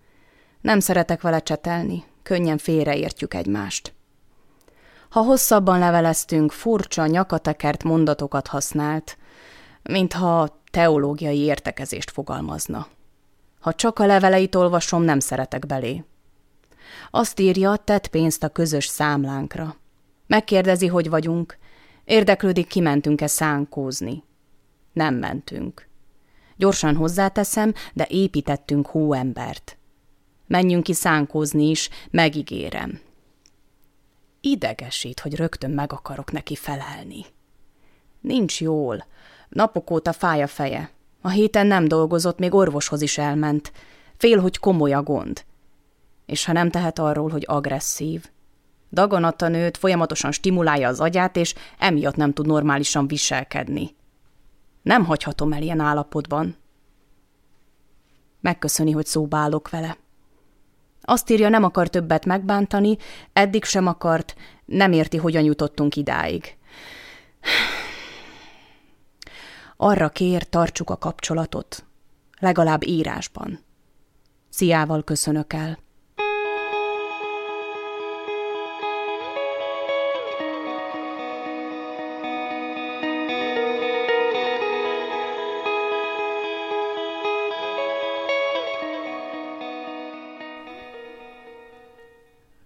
Nem szeretek vele csetelni, könnyen félreértjük egymást. Ha hosszabban leveleztünk, furcsa, nyakatekert mondatokat használt, mintha teológiai értekezést fogalmazna. Ha csak a leveleit olvasom, nem szeretek belé. Azt írja, tett pénzt a közös számlánkra. Megkérdezi, hogy vagyunk. Érdeklődik, kimentünk-e szánkózni. Nem mentünk. Gyorsan hozzáteszem, de építettünk hóembert. Menjünk ki szánkózni is, megígérem. Idegesít, hogy rögtön meg akarok neki felelni. Nincs jól. Napok óta fáj a feje. A héten nem dolgozott, még orvoshoz is elment. Fél, hogy komoly a gond. És ha nem tehet arról, hogy agresszív. Daganatta nőt folyamatosan stimulálja az agyát, és emiatt nem tud normálisan viselkedni. Nem hagyhatom el ilyen állapotban. Megköszöni, hogy szóba állok vele. Azt írja, nem akar többet megbántani, eddig sem akart, nem érti, hogyan jutottunk idáig. Arra kér, tartsuk a kapcsolatot. Legalább írásban. Sziával köszönök el.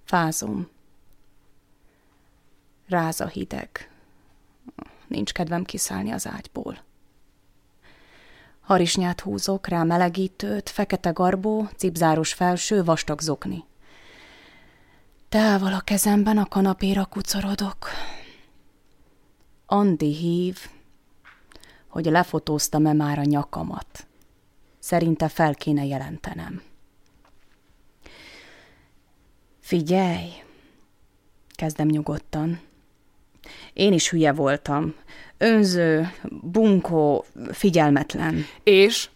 Fázom. Ráz a hideg. Nincs kedvem kiszállni az ágyból. Harisnyát húzok, rá melegítőt, fekete garbó, cipzáros felső, vastag zokni. Tával a kezemben a kanapéra kucorodok. Andi hív, hogy lefotóztam-e már a nyakamat. Szerinte fel kéne jelentenem. Figyelj, kezdem nyugodtan. Én is hülye voltam. Önző, bunkó, figyelmetlen. És?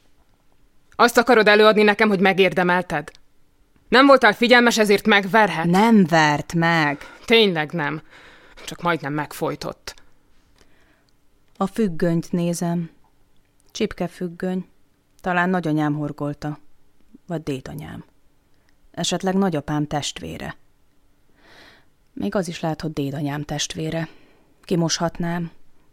Azt akarod előadni nekem, hogy megérdemelted? Nem voltál figyelmes, ezért megverhet? Nem vert meg. Tényleg nem. Csak majdnem megfojtott. A függönyt nézem. Csipke függöny. Talán nagyanyám horgolta. Vagy dédanyám. Esetleg nagyapám testvére. Még az is lehet, hogy dédanyám testvére. Kimoshatnám.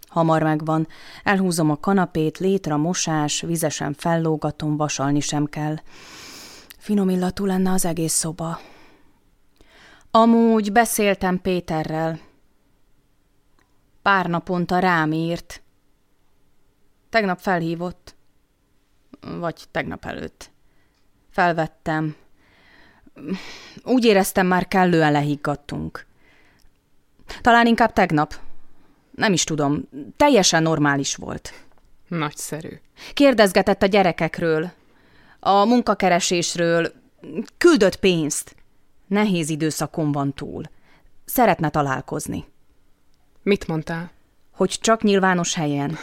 Hamar megvan. Elhúzom a kanapét, létre mosás, vizesen fellógatom, vasalni sem kell. Finom illatú lenne az egész szoba. Amúgy beszéltem Péterrel. Pár naponta rám írt. Tegnap felhívott. Vagy tegnap előtt. Felvettem. Úgy éreztem, már kellően lehiggadtunk. Talán inkább tegnap. Nem is tudom. Teljesen normális volt. Nagyszerű. Kérdezgetett a gyerekekről, a munkakeresésről, küldött pénzt. Nehéz időszakon van túl. Szeretne találkozni. Mit mondtál? Hogy csak nyilvános helyen.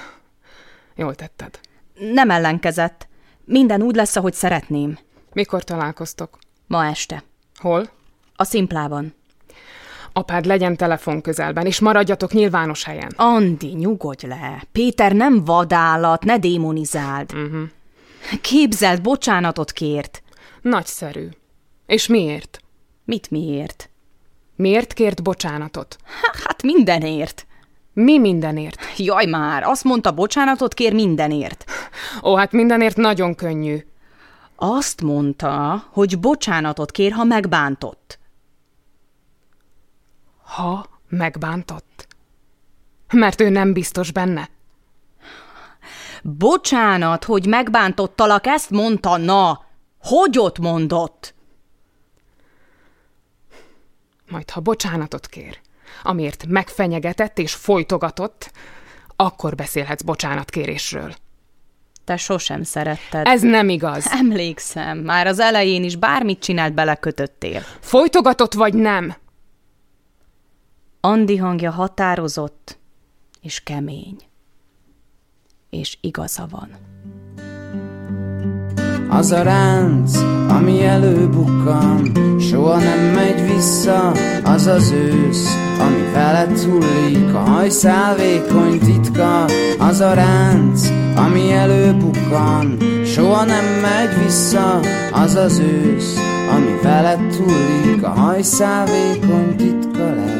Jól tetted. Nem ellenkezett. Minden úgy lesz, ahogy szeretném. Mikor találkoztok? Ma este. Hol? A szimplában. Apád legyen telefon közelben, és maradjatok nyilvános helyen. Andi, nyugodj le. Péter nem vadállat, ne démonizáld. Uh-huh. Képzeld, bocsánatot kért. Nagyszerű. És miért? Mit miért? Miért kért bocsánatot? Hát mindenért. Mi mindenért? Jaj már, azt mondta, bocsánatot kér mindenért. Ó, hát mindenért nagyon könnyű. Azt mondta, hogy bocsánatot kér, ha megbántott. Ha megbántott? Mert ő nem biztos benne. Bocsánat, hogy megbántottalak, ezt mondta, na. Hogy ott mondott? Majd ha bocsánatot kér, amiért megfenyegetett és folytogatott, akkor beszélhetsz bocsánatkérésről. Te sosem szeretted. Ez nem igaz. Emlékszem, már az elején is bármit csinált belekötöttél. Folytogatott vagy nem? Andi hangja határozott és kemény. És igaza van. Az a ránc, ami előbukkan, soha nem megy vissza, az az ősz, ami veled hullik, a hajszál vékony titka, az a ránc, ami előbukkan, soha nem megy vissza, az az ősz, ami veled hullik, a hajszál vékony titka lett.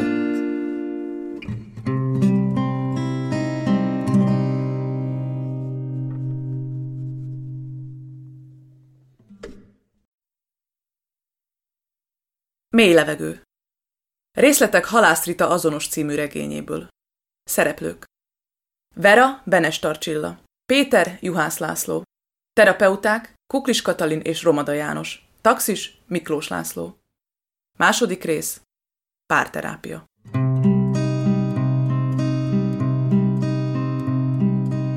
Mély levegő. Részletek Halász Rita azonos című regényéből. Szereplők. Vera Benes Tarcsilla. Péter Juhász László. Terapeuták Kuklis Katalin és Romada János. Taxis Miklós László. Második rész. Párterápia.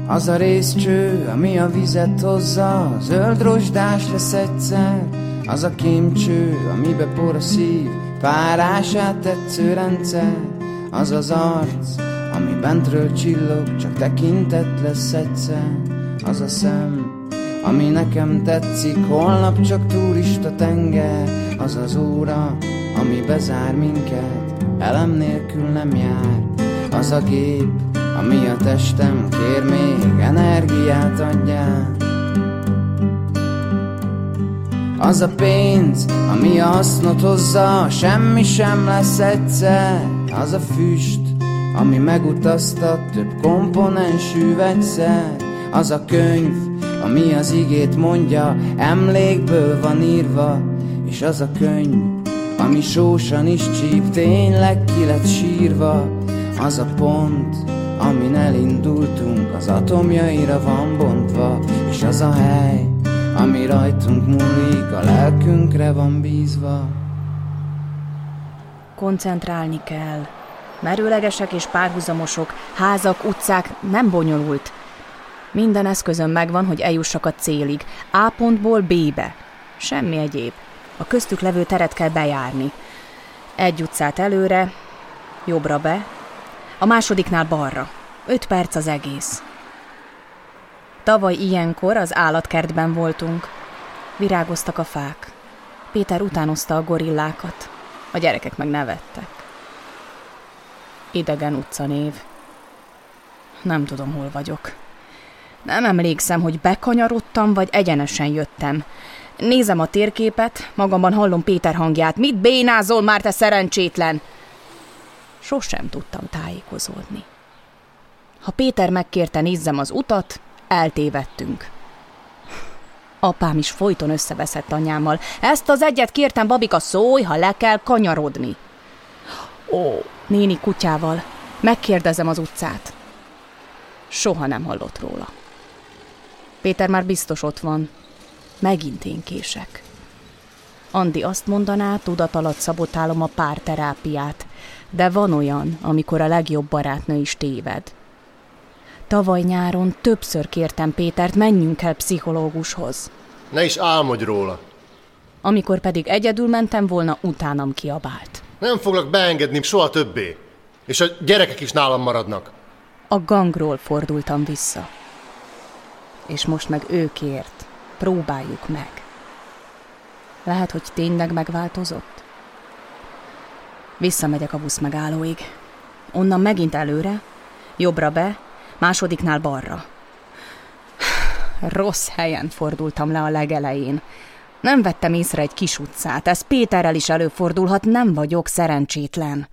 Az a részcső, ami a vizet hozza, zöld rozsdás lesz egyszer, az a kémcső, amibe por a szív, párását tetsző rendszer, az az arc, ami bentről csillog, csak tekintet lesz egyszer, az a szem, ami nekem tetszik, holnap csak turista tenger, az az óra, ami bezár minket, elem nélkül nem jár, az a gép, ami a testem kér még energiát adjál. Az a pénz, ami a hasznot hozza, semmi sem lesz egyszer. Az a füst, ami megutaztat több komponensű vegyszer. Az a könyv, ami az igét mondja, emlékből van írva. És az a könyv, ami sósan is csíp, tényleg ki lett sírva. Az a pont, amin elindultunk, az atomjaira van bontva, és az a hely, ami rajtunk múlik, a lelkünkre van bízva. Koncentrálni kell. Merőlegesek és párhuzamosok, házak, utcák, nem bonyolult. Minden eszközön megvan, hogy eljussak a célig. A pontból B-be. Semmi egyéb. A köztük levő teret kell bejárni. Egy utcát előre, jobbra be, a másodiknál balra. Öt perc az egész. Tavaly ilyenkor az állatkertben voltunk. Virágoztak a fák. Péter utánozta a gorillákat. A gyerekek meg nevettek. Idegen utcanév. Nem tudom, hol vagyok. Nem emlékszem, hogy bekanyarodtam, vagy egyenesen jöttem. Nézem a térképet, magamban hallom Péter hangját. Mit bénázol már, te szerencsétlen? Sosem tudtam tájékozódni. Ha Péter megkérte nézzem az utat, eltévedtünk. Apám is folyton összeveszett anyámmal. Ezt az egyet kértem, babika, szólj, ha le kell kanyarodni. Ó, néni kutyával. Megkérdezem az utcát. Soha nem hallott róla. Péter már biztos ott van. Megint én kések. Andi azt mondaná, tudat alatt szabotálom a párterápiát, de van olyan, amikor a legjobb barátnő is téved. Tavaly nyáron többször kértem Pétert, menjünk el pszichológushoz. Ne is álmodj róla. Amikor pedig egyedül mentem volna, utánam kiabált. Nem foglak beengedni soha többé. És a gyerekek is nálam maradnak. A gangról fordultam vissza. És most meg ő kért. Próbáljuk meg. Lehet, hogy tényleg megváltozott? Visszamegyek a busz megállóig. Onnan megint előre, jobbra be, másodiknál balra. Rossz helyen fordultam le a legelején. Nem vettem észre egy kis utcát, ez Péterrel is előfordulhat, nem vagyok szerencsétlen.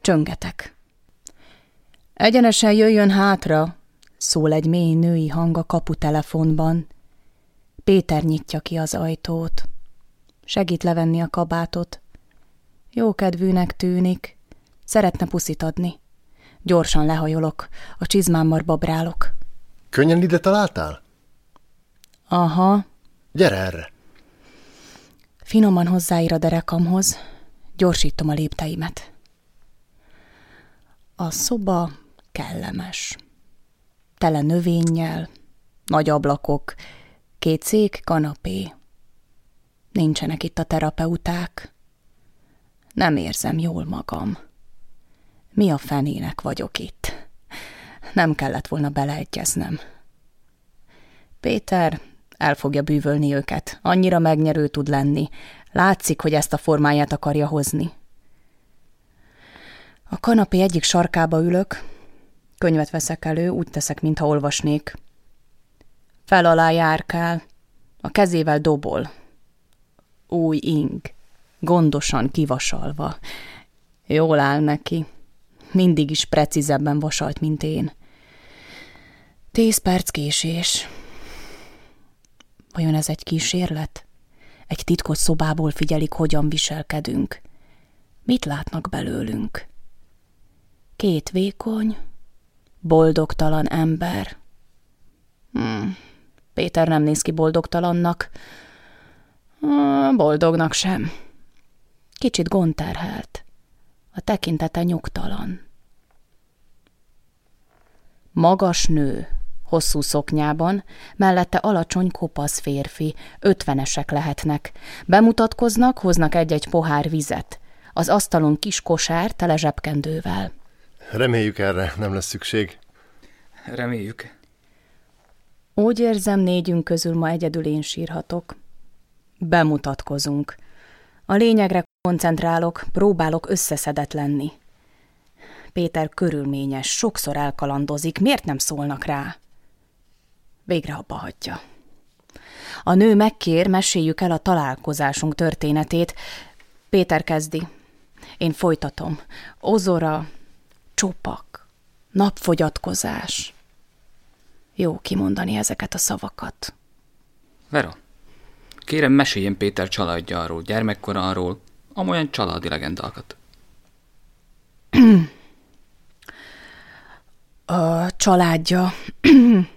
Csöngetek. Egyenesen jöjjön hátra, szól egy mély női hang a kaputelefonban. Péter nyitja ki az ajtót. Segít levenni a kabátot. Jókedvűnek tűnik. Szeretne puszit adni. Gyorsan lehajolok, a csizmámmar babrálok. Könnyen ide találtál? Aha. Gyere erre. Finoman hozzáír a derekamhoz. Gyorsítom a lépteimet. A szoba kellemes. Tele növényjel, nagy ablakok, két szék, kanapé. Nincsenek itt a terapeuták. Nem érzem jól magam. Mi a fenének vagyok itt? Nem kellett volna beleegyeznem. Péter el fogja bűvölni őket. Annyira megnyerő tud lenni. Látszik, hogy ezt a formáját akarja hozni. A kanapé egyik sarkába ülök, könyvet veszek elő, úgy teszek, mintha olvasnék. Fel alá járkál, a kezével dobol. Új ing, gondosan kivasalva. Jól áll neki. Mindig is precízebben vasalt, mint én. Tíz perc késés. Vajon ez egy kísérlet? Egy titkos szobából figyelik, hogyan viselkedünk. Mit látnak belőlünk? Két vékony, boldogtalan ember. Hmm, Péter nem néz ki boldogtalannak. Hmm, boldognak sem. Kicsit gondterhelt. A tekintete nyugtalan. Magas nő, hosszú szoknyában, mellette alacsony kopasz férfi, ötvenesek lehetnek. Bemutatkoznak, hoznak egy-egy pohár vizet. Az asztalon kis kosár tele zsebkendővel. Reméljük erre nem lesz szükség. Reméljük. Úgy érzem, négyünk közül ma egyedül én sírhatok. Bemutatkozunk. A lényegre koncentrálok, próbálok összeszedett lenni. Péter körülményes, sokszor elkalandozik, miért nem szólnak rá? Végre abba hagyja. A nő megkér, meséljük el a találkozásunk történetét. Péter kezdi. Én folytatom. Ozora, csopak, napfogyatkozás. Jó kimondani ezeket a szavakat. Vera, kérem meséljen Péter családjáról, gyermekkoráról, amolyan családi legendákat. A családja.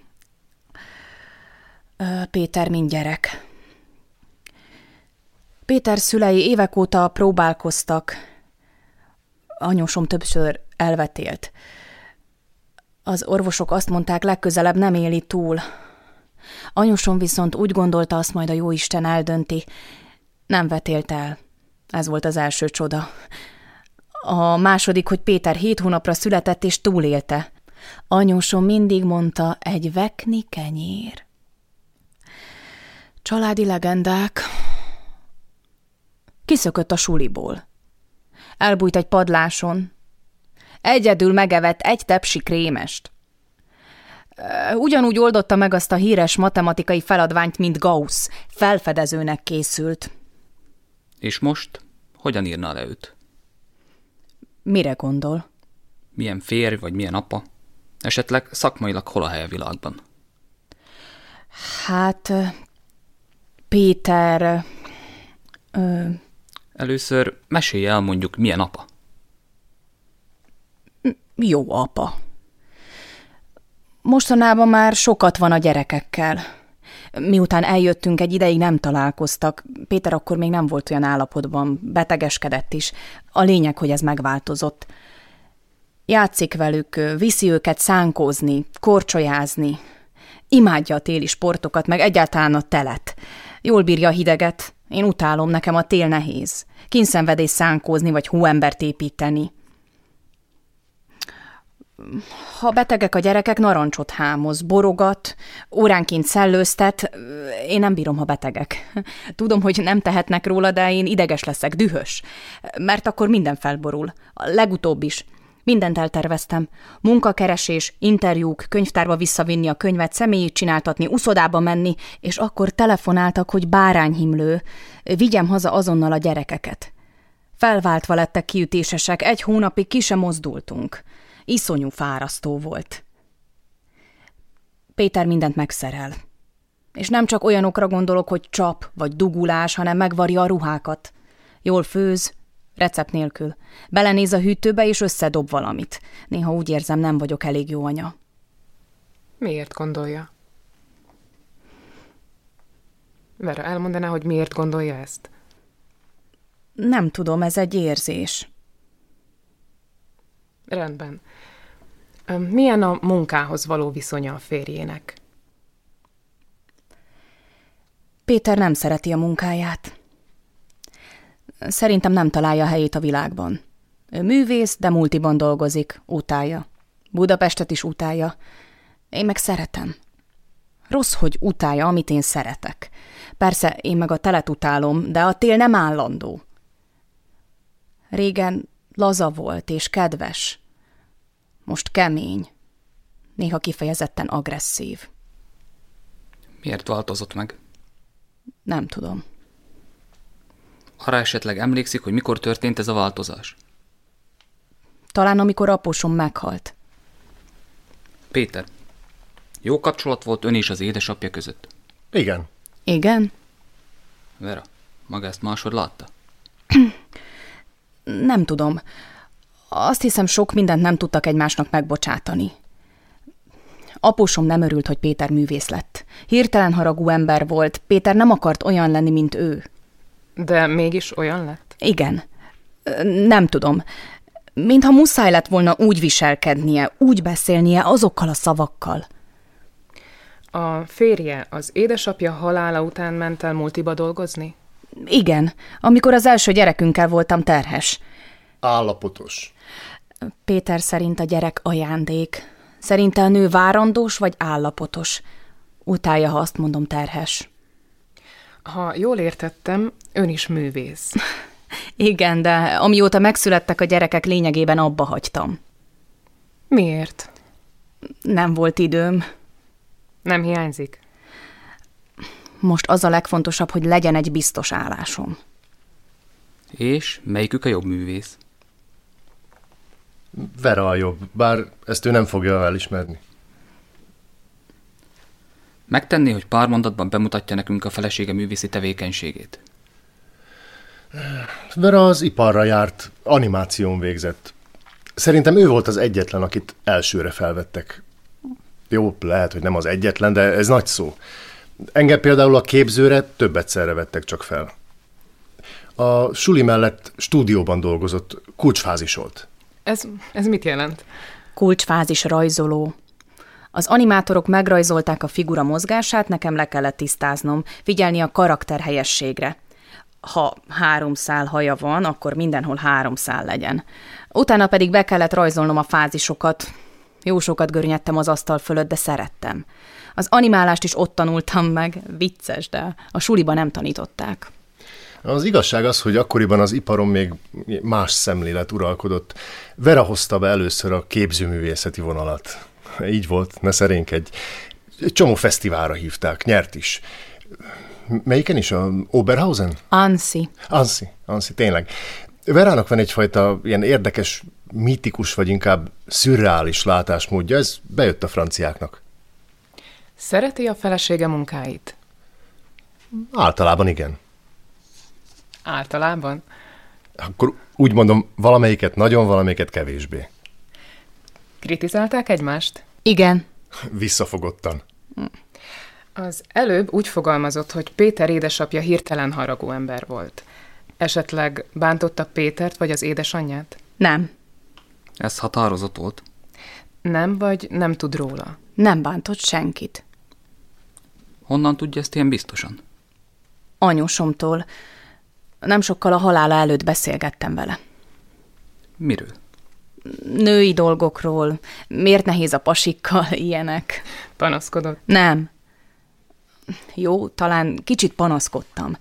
Péter mind gyerek. Péter szülei évek óta próbálkoztak. Anyósom többször elvetélt. Az orvosok azt mondták, legközelebb nem éli túl. Anyusom viszont úgy gondolta, azt majd a jóisten eldönti. Nem vetélt el. Ez volt az első csoda. A második, hogy Péter hét hónapra született és túlélte. Anyósom mindig mondta, egy vekni kenyér. Családi legendák. Kiszökött a suliból. Elbújt egy padláson. Egyedül megevett egy tepsi krémest. Ugyanúgy oldotta meg azt a híres matematikai feladványt, mint Gauss. Felfedezőnek készült. És most hogyan írna le őt? Mire gondol? Milyen férj vagy milyen apa? Esetleg szakmailag hol a helye világban? Hát... Péter... Ö... Először mesélj el mondjuk milyen apa. Jó apa. Mostanában már sokat van a gyerekekkel. Miután eljöttünk, egy ideig nem találkoztak. Péter akkor még nem volt olyan állapotban, betegeskedett is. A lényeg, hogy ez megváltozott. Játszik velük, viszi őket szánkózni, korcsolyázni. Imádja a téli sportokat, meg egyáltalán a telet. Jól bírja a hideget. Én utálom, nekem a tél nehéz. Kínszenvedés szánkózni, vagy hóembert építeni. Ha betegek a gyerekek, narancsot hámoz, borogat, óránként szellőztet. Én nem bírom, ha betegek. Tudom, hogy nem tehetnek róla, de én ideges leszek, dühös. Mert akkor minden felborul. A legutóbb is. Mindent elterveztem. Munkakeresés, interjúk, könyvtárba visszavinni a könyvet, személyét csináltatni, uszodába menni, és akkor telefonáltak, hogy bárányhimlő. Vigyem haza azonnal a gyerekeket. Felváltva lettek kiütésesek, egy hónapig ki sem mozdultunk. Iszonyú fárasztó volt. Péter mindent megszerel. És nem csak olyanokra gondolok, hogy csap vagy dugulás, hanem megvarja a ruhákat. Jól főz, recept nélkül. Belenéz a hűtőbe és összedob valamit. Néha úgy érzem, nem vagyok elég jó anya. Miért gondolja? Vera, elmondaná, hogy miért gondolja ezt? Nem tudom, ez egy érzés. Rendben. Milyen a munkához való viszonya a férjének? Péter nem szereti a munkáját. Szerintem nem találja helyét a világban. Ő művész, de multiban dolgozik, utálja. Budapestet is utálja. Én meg szeretem. Rossz, hogy utálja, amit én szeretek. Persze, én meg a telet utálom, de a tél nem állandó. Régen laza volt és kedves. Most kemény. Néha kifejezetten agresszív. Miért változott meg? Nem tudom. Arra esetleg emlékszik, hogy mikor történt ez a változás? Talán amikor apusom meghalt. Péter, jó kapcsolat volt ön és az édesapja között? Igen. Igen? Vera, maga ezt másod látta? Nem tudom. Azt hiszem, sok mindent nem tudtak egymásnak megbocsátani. Apusom nem örült, hogy Péter művész lett. Hirtelen haragú ember volt, Péter nem akart olyan lenni, mint ő. De mégis olyan lett? Igen. Nem tudom. Mintha muszáj lett volna úgy viselkednie, úgy beszélnie azokkal a szavakkal. A férje, az édesapja halála után ment el multiba dolgozni? Igen, amikor az első gyerekünkkel voltam terhes. Állapotos. Péter szerint a gyerek ajándék. Szerinte a nő várandós vagy állapotos. Utálja, ha azt mondom terhes. Ha jól értettem, ön is művész. Igen, de amióta megszülettek a gyerekek, lényegében abba hagytam. Miért? Nem volt időm. Nem hiányzik? Most az a legfontosabb, hogy legyen egy biztos állásom. És melyikük a jobb művész? Vera a jobb, bár ezt ő nem fogja elismerni. Megtenni, hogy pár mondatban bemutatja nekünk a felesége művészi tevékenységét. Vera az iparra járt, animáción végzett. Szerintem ő volt az egyetlen, akit elsőre felvettek. Jó, lehet, hogy nem az egyetlen, de ez nagy szó. Engem például a képzőre több egyszerre vettek csak fel. A suli mellett stúdióban dolgozott, kulcsfázisolt. Ez, ez mit jelent? Kulcsfázis rajzoló. Az animátorok megrajzolták a figura mozgását, nekem le kellett tisztáznom, figyelni a karakter helyességre. ha három szál haja van, akkor mindenhol három szál legyen. Utána pedig be kellett rajzolnom a fázisokat. Jó sokat görnyedtem az asztal fölött, de szerettem. Az animálást is ott tanultam meg, vicces, de a suliba nem tanították. Az igazság az, hogy akkoriban az iparon még más szemlélet uralkodott. Vera hozta be először a képzőművészeti vonalat. Így volt, ne szerénkedj. Egy csomó fesztiválra hívták, nyert is. Melyiken is? A Oberhausen? Ansi. Ansi, Ansi, tényleg. Verának van egyfajta ilyen érdekes, mítikus, vagy inkább szürreális látásmódja, ez bejött a franciáknak. Szereti a felesége munkáit? Általában igen. Általában? Akkor úgy mondom, valamelyiket nagyon, valamelyiket kevésbé. Kritizálták egymást? Igen. Visszafogottan. Az előbb úgy fogalmazott, hogy Péter édesapja hirtelen haragú ember volt. Esetleg bántotta Pétert vagy az édesanyját? Nem. Ez határozott volt. Nem, vagy nem tud róla? Nem bántott senkit. Honnan tudja ezt ilyen biztosan? Anyósomtól. Nem sokkal a halála előtt beszélgettem vele. Miről? Női dolgokról, miért nehéz a pasikkal, ilyenek. Panaszkodott? Nem. Jó, talán kicsit panaszkodtam,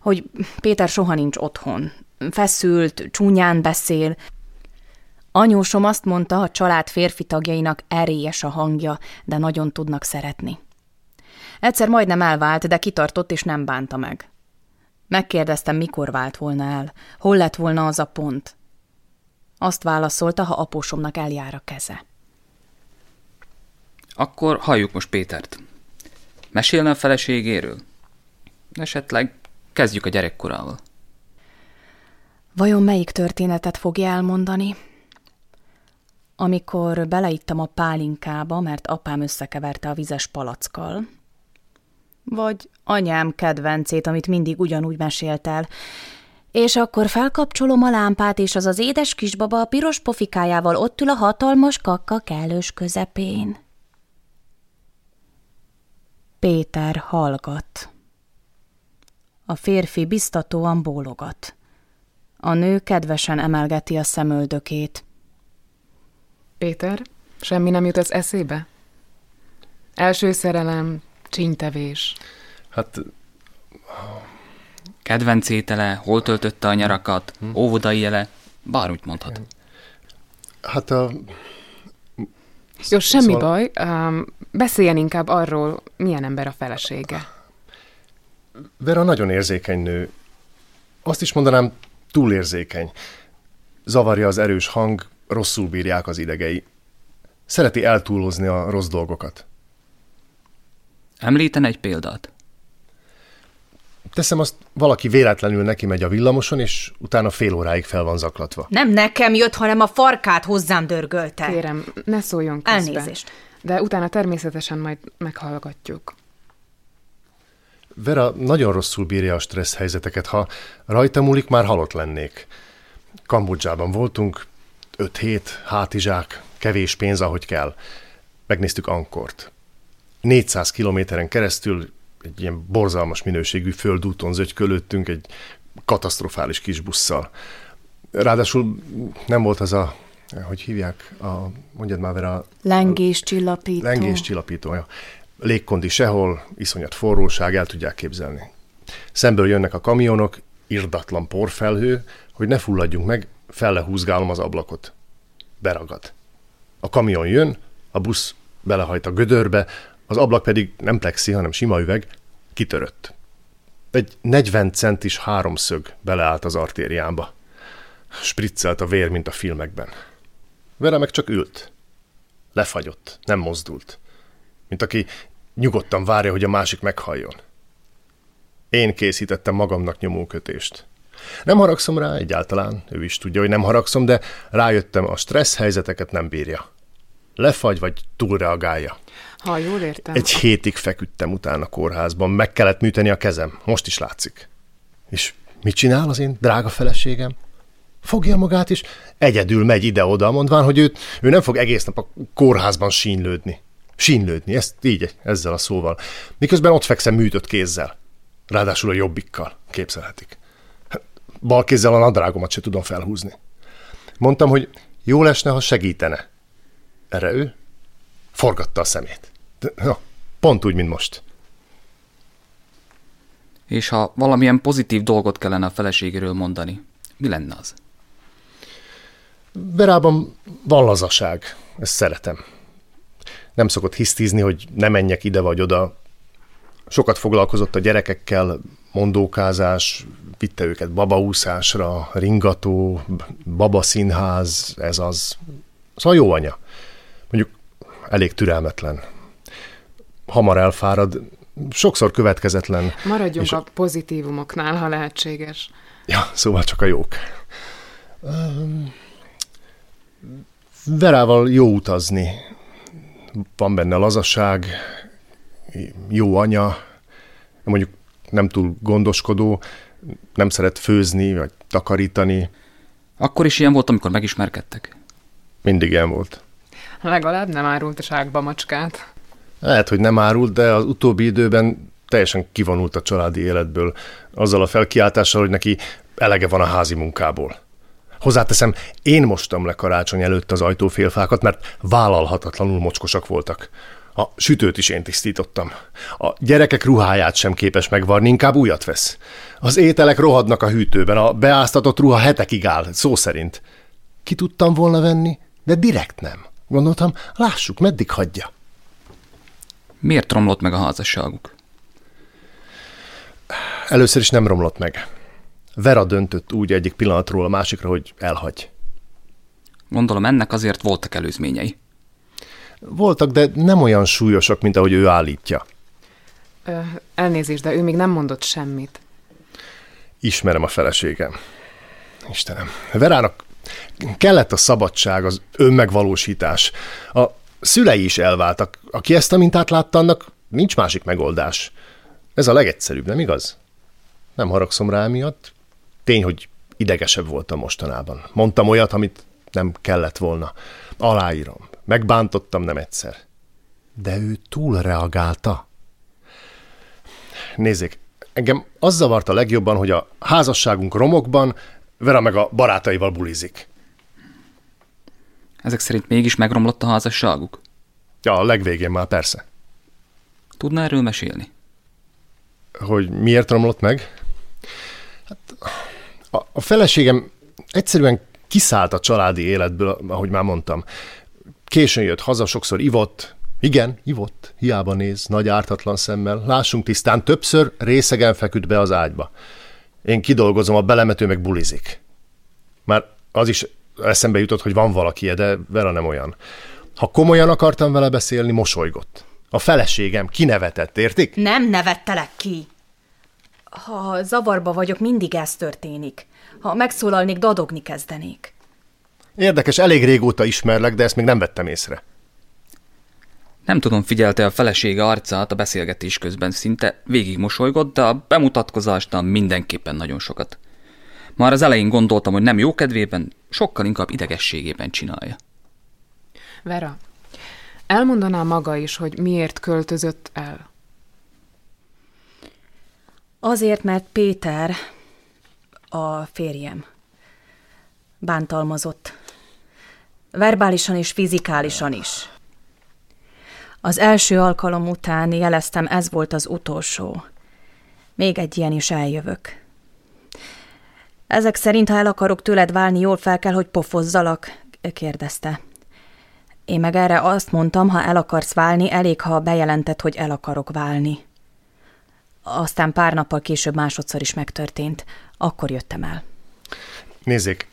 hogy Péter soha nincs otthon. Feszült, csúnyán beszél. Anyósom azt mondta, a család férfi tagjainak erélyes a hangja, de nagyon tudnak szeretni. Egyszer majdnem elvált, de kitartott és nem bánta meg. Megkérdeztem, mikor vált volna el, hol lett volna az a pont. Azt válaszolta, ha apósomnak eljár a keze. Akkor halljuk most Pétert. Mesélne a feleségéről? Esetleg kezdjük a gyerekkorával. Vajon melyik történetet fogja elmondani? Amikor beleittam a pálinkába, mert apám összekeverte a vizes palackkal, vagy anyám kedvencét, amit mindig ugyanúgy mesélt el, és akkor felkapcsolom a lámpát, és az az édes kisbaba a piros pofikájával ott ül a hatalmas kakka kellős közepén. Péter hallgat. A férfi biztatóan bólogat. A nő kedvesen emelgeti a szemöldökét. Péter, semmi nem jut az eszébe? Első szerelem, csínytevés. Hát Kedvenc étele, hol töltötte a nyarakat, óvodai jele, bármit mondhat. Hát a... Jó, semmi Szóval- baj. Um, beszéljen inkább arról, milyen ember a felesége. Vera nagyon érzékeny nő. Azt is mondanám, túlérzékeny. Zavarja az erős hang, rosszul bírják az idegei. Szereti eltúlozni a rossz dolgokat. Említen egy példát. Teszem azt, valaki véletlenül neki megy a villamoson, és utána fél óráig fel van zaklatva. Nem nekem jött, hanem a farkát hozzám dörgölte. Kérem, ne szóljon közbe. Elnézést. De utána természetesen majd meghallgatjuk. Vera nagyon rosszul bírja a stressz helyzeteket. Ha rajta múlik, már halott lennék. Kambodzsában voltunk, öt hét, hátizsák, kevés pénz, ahogy kell. Megnéztük Ankort. 400 kilométeren keresztül egy ilyen borzalmas minőségű földúton zögykölöttünk egy katasztrofális kis busszal. Ráadásul nem volt az a, hogy hívják, a, mondjad már Vera, Lengés csillapító. Lengés csillapítója. Légkondi sehol, iszonyat forróság, el tudják képzelni. Szemből jönnek a kamionok, irdatlan porfelhő, hogy ne fulladjunk meg, fellehúzgálom az ablakot. Beragad. A kamion jön, a busz belehajt a gödörbe, az ablak pedig nem plexi, hanem sima üveg, kitörött. Egy 40 centis háromszög beleállt az artériámba. Spriccelt a vér, mint a filmekben. Vera meg csak ült. Lefagyott, nem mozdult. Mint aki nyugodtan várja, hogy a másik meghalljon. Én készítettem magamnak nyomókötést. Nem haragszom rá egyáltalán, ő is tudja, hogy nem haragszom, de rájöttem, a stressz helyzeteket nem bírja. Lefagy vagy túlreagálja. Ha jól értem. Egy hétig feküdtem utána a kórházban, meg kellett műteni a kezem, most is látszik. És mit csinál az én drága feleségem? Fogja magát is, egyedül megy ide-oda, mondván, hogy őt, ő nem fog egész nap a kórházban sínlődni. Sínlődni, ezt így, ezzel a szóval. Miközben ott fekszem műtött kézzel. Ráadásul a jobbikkal, képzelhetik. Bal kézzel a nadrágomat se tudom felhúzni. Mondtam, hogy jó lesne, ha segítene. Erre ő forgatta a szemét. De, na, pont úgy, mint most. És ha valamilyen pozitív dolgot kellene a feleségéről mondani, mi lenne az? Verában van lazaság, ezt szeretem. Nem szokott hisztizni, hogy ne menjek ide vagy oda. Sokat foglalkozott a gyerekekkel, mondókázás, vitte őket babaúszásra, ringató, babaszínház, ez az. Szóval jó anya. Mondjuk elég türelmetlen. Hamar elfárad, sokszor következetlen. Maradjunk és... a pozitívumoknál, ha lehetséges. Ja, szóval csak a jók. Verával jó utazni. Van benne lazasság, jó anya, mondjuk nem túl gondoskodó, nem szeret főzni, vagy takarítani. Akkor is ilyen volt, amikor megismerkedtek? Mindig ilyen volt. Legalább nem árult a ságba macskát. Lehet, hogy nem árult, de az utóbbi időben teljesen kivonult a családi életből, azzal a felkiáltással, hogy neki elege van a házi munkából. Hozzáteszem, én mostam le karácsony előtt az ajtófélfákat, mert vállalhatatlanul mocskosak voltak. A sütőt is én tisztítottam. A gyerekek ruháját sem képes megvarni, inkább újat vesz. Az ételek rohadnak a hűtőben, a beáztatott ruha hetekig áll, szó szerint. Ki tudtam volna venni, de direkt nem. Gondoltam, lássuk, meddig hagyja. Miért romlott meg a házasságuk? Először is nem romlott meg. Vera döntött úgy egyik pillanatról a másikra, hogy elhagy. Gondolom ennek azért voltak előzményei. Voltak, de nem olyan súlyosak, mint ahogy ő állítja. Ö, elnézést, de ő még nem mondott semmit. Ismerem a feleségem. Istenem, Verának kellett a szabadság, az önmegvalósítás. A szülei is elváltak. Aki ezt a mintát látta, annak nincs másik megoldás. Ez a legegyszerűbb, nem igaz? Nem haragszom rá miatt. Tény, hogy idegesebb voltam mostanában. Mondtam olyat, amit nem kellett volna. Aláírom. Megbántottam nem egyszer. De ő túl reagálta. Nézzék, engem az zavarta legjobban, hogy a házasságunk romokban Vera meg a barátaival bulizik. Ezek szerint mégis megromlott a házasságuk? Ja, a legvégén már persze. Tudná erről mesélni? Hogy miért romlott meg? Hát, a, a feleségem egyszerűen kiszállt a családi életből, ahogy már mondtam. Későn jött haza, sokszor ivott. Igen, ivott, hiába néz, nagy ártatlan szemmel. Lássunk tisztán, többször részegen feküdt be az ágyba. Én kidolgozom, a belemető meg bulizik. Már az is eszembe jutott, hogy van valaki, de Vera nem olyan. Ha komolyan akartam vele beszélni, mosolygott. A feleségem kinevetett, értik? Nem nevettelek ki. Ha zavarba vagyok, mindig ez történik. Ha megszólalnék, dadogni kezdenék. Érdekes, elég régóta ismerlek, de ezt még nem vettem észre. Nem tudom, figyelte a felesége arcát a beszélgetés közben, szinte végig mosolygott, de a bemutatkozásnál mindenképpen nagyon sokat. Már az elején gondoltam, hogy nem jó kedvében, sokkal inkább idegességében csinálja. Vera, elmondaná maga is, hogy miért költözött el? Azért, mert Péter, a férjem, bántalmazott. Verbálisan és fizikálisan is. Az első alkalom után jeleztem, ez volt az utolsó. Még egy ilyen is eljövök. Ezek szerint, ha el akarok tőled válni, jól fel kell, hogy pofozzalak? kérdezte. Én meg erre azt mondtam, ha el akarsz válni, elég, ha bejelentett, hogy el akarok válni. Aztán pár nappal később másodszor is megtörtént. Akkor jöttem el. Nézzék,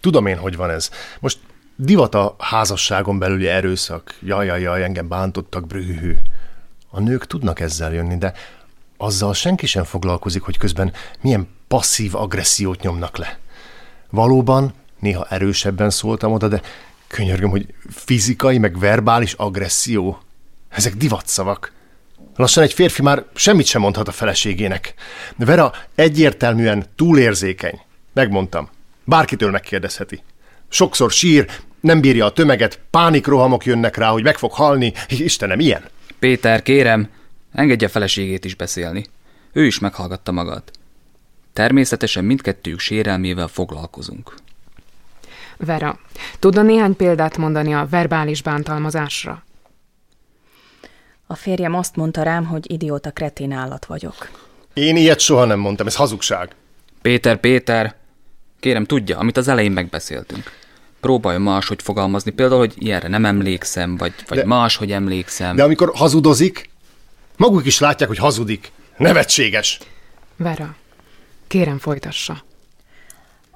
tudom én, hogy van ez. Most divat a házasságon belüli erőszak. Jaj, jaj, jaj, engem bántottak, brühű. A nők tudnak ezzel jönni, de azzal senki sem foglalkozik, hogy közben milyen passzív agressziót nyomnak le. Valóban, néha erősebben szóltam oda, de könyörgöm, hogy fizikai, meg verbális agresszió. Ezek divatszavak. Lassan egy férfi már semmit sem mondhat a feleségének. Vera egyértelműen túlérzékeny. Megmondtam. Bárkitől megkérdezheti. Sokszor sír, nem bírja a tömeget, pánikrohamok jönnek rá, hogy meg fog halni. Istenem, ilyen. Péter, kérem, engedje a feleségét is beszélni. Ő is meghallgatta magát. Természetesen mindkettőjük sérelmével foglalkozunk. Vera, tudna néhány példát mondani a verbális bántalmazásra? A férjem azt mondta rám, hogy idióta kretén állat vagyok. Én ilyet soha nem mondtam, ez hazugság. Péter, Péter, kérem tudja, amit az elején megbeszéltünk. Próbálj máshogy fogalmazni, például, hogy ilyenre nem emlékszem, vagy, vagy De- máshogy emlékszem. De amikor hazudozik, maguk is látják, hogy hazudik. Nevetséges. Vera, kérem folytassa.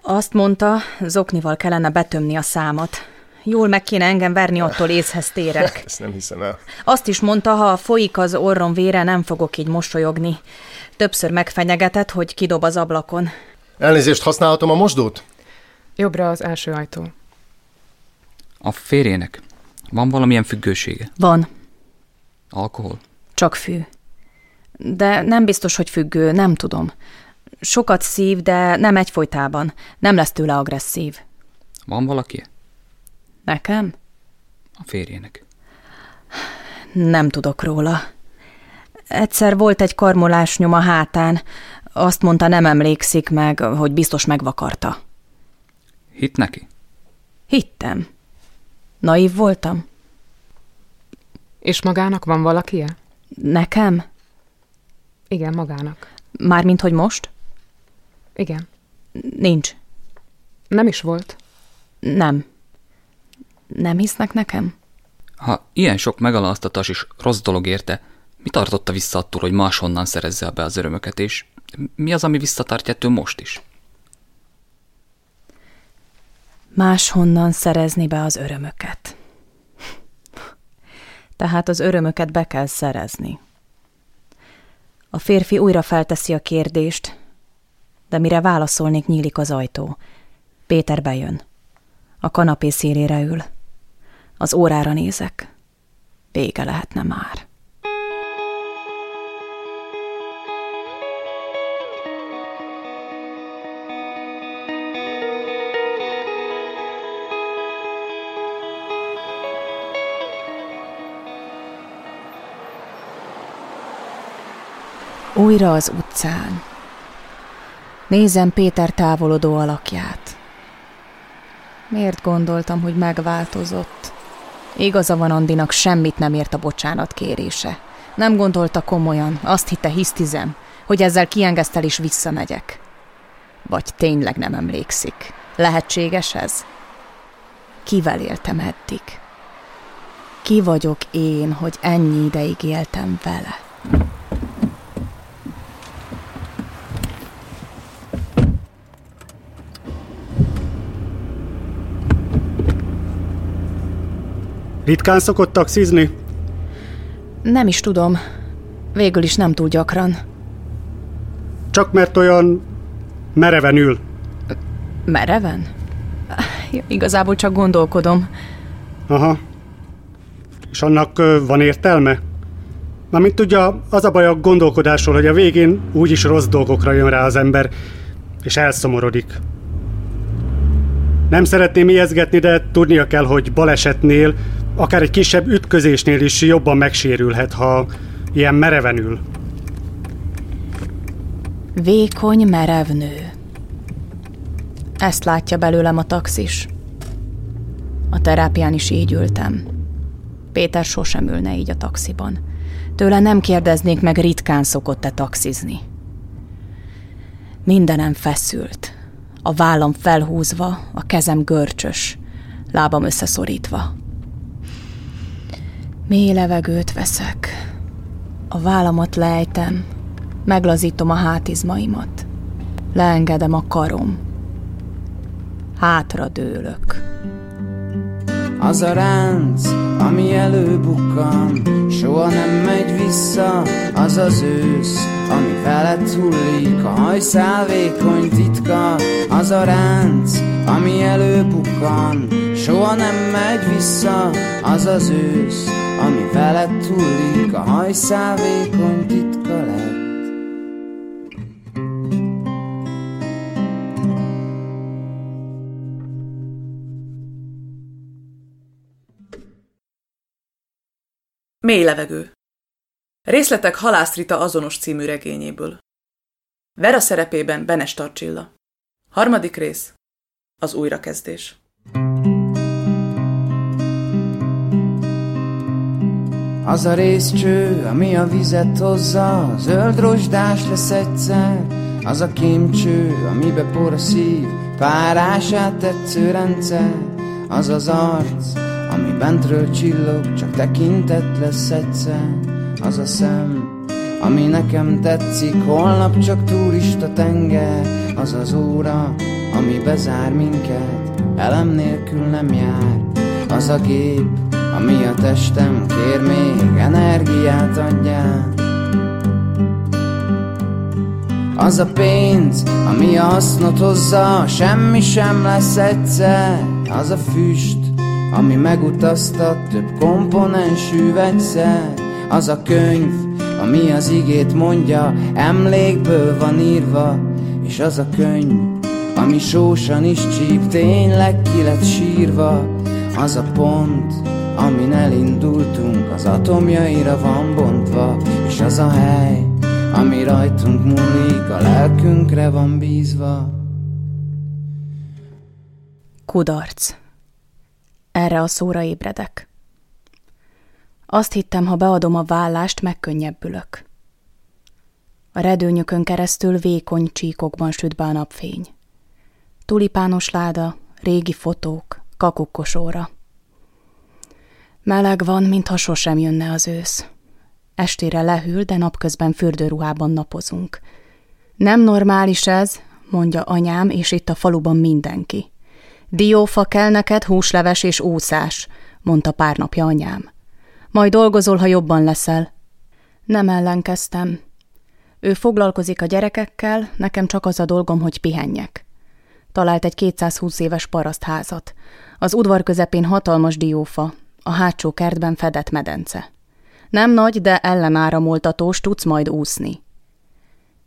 Azt mondta, zoknival kellene betömni a számat. Jól meg kéne engem verni, attól észhez térek. Ezt nem hiszem el. Azt is mondta, ha folyik az orrom vére, nem fogok így mosolyogni. Többször megfenyegetett, hogy kidob az ablakon. Elnézést, használhatom a mosdót? Jobbra az első ajtó. A férjének van valamilyen függősége? Van, Alkohol? csak fű. De nem biztos, hogy függő, nem tudom. Sokat szív, de nem egyfolytában. Nem lesz tőle agresszív. Van valaki? Nekem? A férjének. Nem tudok róla. Egyszer volt egy karmolás nyom a hátán. Azt mondta, nem emlékszik meg, hogy biztos megvakarta. Hit neki? Hittem. Naív voltam? És magának van valakie? Nekem? Igen, magának. Mármint, hogy most? Igen. Nincs. Nem is volt. Nem. Nem hisznek nekem? Ha ilyen sok megaláztatás és rossz dolog érte, mi tartotta vissza attól, hogy máshonnan szerezze be az örömöket, és mi az, ami visszatartja ettől most is? Máshonnan szerezni be az örömöket. Tehát az örömöket be kell szerezni. A férfi újra felteszi a kérdést, de mire válaszolnék, nyílik az ajtó. Péter bejön. A kanapé szélére ül. Az órára nézek. Vége lehetne már. Újra az utcán. Nézem Péter távolodó alakját. Miért gondoltam, hogy megváltozott? Igaza van Andinak, semmit nem ért a bocsánat kérése. Nem gondolta komolyan, azt hitte hisztizem, hogy ezzel kiengesztel és visszamegyek. Vagy tényleg nem emlékszik. Lehetséges ez? Kivel éltem eddig? Ki vagyok én, hogy ennyi ideig éltem vele? Ritkán szokott taxizni? Nem is tudom. Végül is nem túl gyakran. Csak mert olyan mereven ül. Mereven? Igazából csak gondolkodom. Aha. És annak van értelme? Mármint tudja, az a baj a gondolkodásról, hogy a végén úgyis rossz dolgokra jön rá az ember, és elszomorodik. Nem szeretném ijeszgetni, de tudnia kell, hogy balesetnél, akár egy kisebb ütközésnél is jobban megsérülhet, ha ilyen mereven ül. Vékony, merev nő. Ezt látja belőlem a taxis. A terápián is így ültem. Péter sosem ülne így a taxiban. Tőle nem kérdeznék meg, ritkán szokott-e taxizni. Mindenem feszült. A vállam felhúzva, a kezem görcsös, lábam összeszorítva. Mély levegőt veszek. A vállamat lejtem, meglazítom a hátizmaimat. Leengedem a karom. Hátra dőlök. Az a ránc, ami előbukkan, soha nem megy vissza, az az ősz, ami felett hullik, a hajszál vékony titka. Az a ránc, ami előbukkan, soha nem megy vissza, az az ősz, ami felett hullik, a hajszál vékony titka lett. Mély levegő. Részletek Halász Rita azonos című regényéből. Vera szerepében Benes Tarcsilla. Harmadik rész. Az újrakezdés. Az a részcső, ami a vizet hozza, zöld rozsdás lesz egyszer. Az a kémcső, amibe por a szív, párását tetsző rendszer. Az az arc, ami bentről csillog, csak tekintet lesz egyszer. Az a szem, ami nekem tetszik, holnap csak turista tenger. Az az óra, ami bezár minket, elem nélkül nem jár. Az a gép, ami a testem kér még energiát adjál. Az a pénz, ami a hasznot hozza, semmi sem lesz egyszer. Az a füst, ami megutaztat több komponensű vegyszer. Az a könyv, ami az igét mondja, emlékből van írva, és az a könyv, ami sósan is csíp, tényleg ki lett sírva, az a pont, amin elindultunk, az atomjaira van bontva, és az a hely, ami rajtunk múlik, a lelkünkre van bízva. Kudarc. Erre a szóra ébredek. Azt hittem, ha beadom a vállást, megkönnyebbülök. A redőnyökön keresztül vékony csíkokban süt be a napfény. Tulipános láda, régi fotók, kakukkosóra. Meleg van, mintha sosem jönne az ősz. Estére lehűl, de napközben fürdőruhában napozunk. Nem normális ez, mondja anyám, és itt a faluban mindenki. Diófa kell neked, húsleves és úszás, mondta pár napja anyám. Majd dolgozol, ha jobban leszel. Nem ellenkeztem. Ő foglalkozik a gyerekekkel, nekem csak az a dolgom, hogy pihenjek. Talált egy 220 éves parasztházat. Az udvar közepén hatalmas diófa, a hátsó kertben fedett medence. Nem nagy, de ellenáramoltatós, tudsz majd úszni.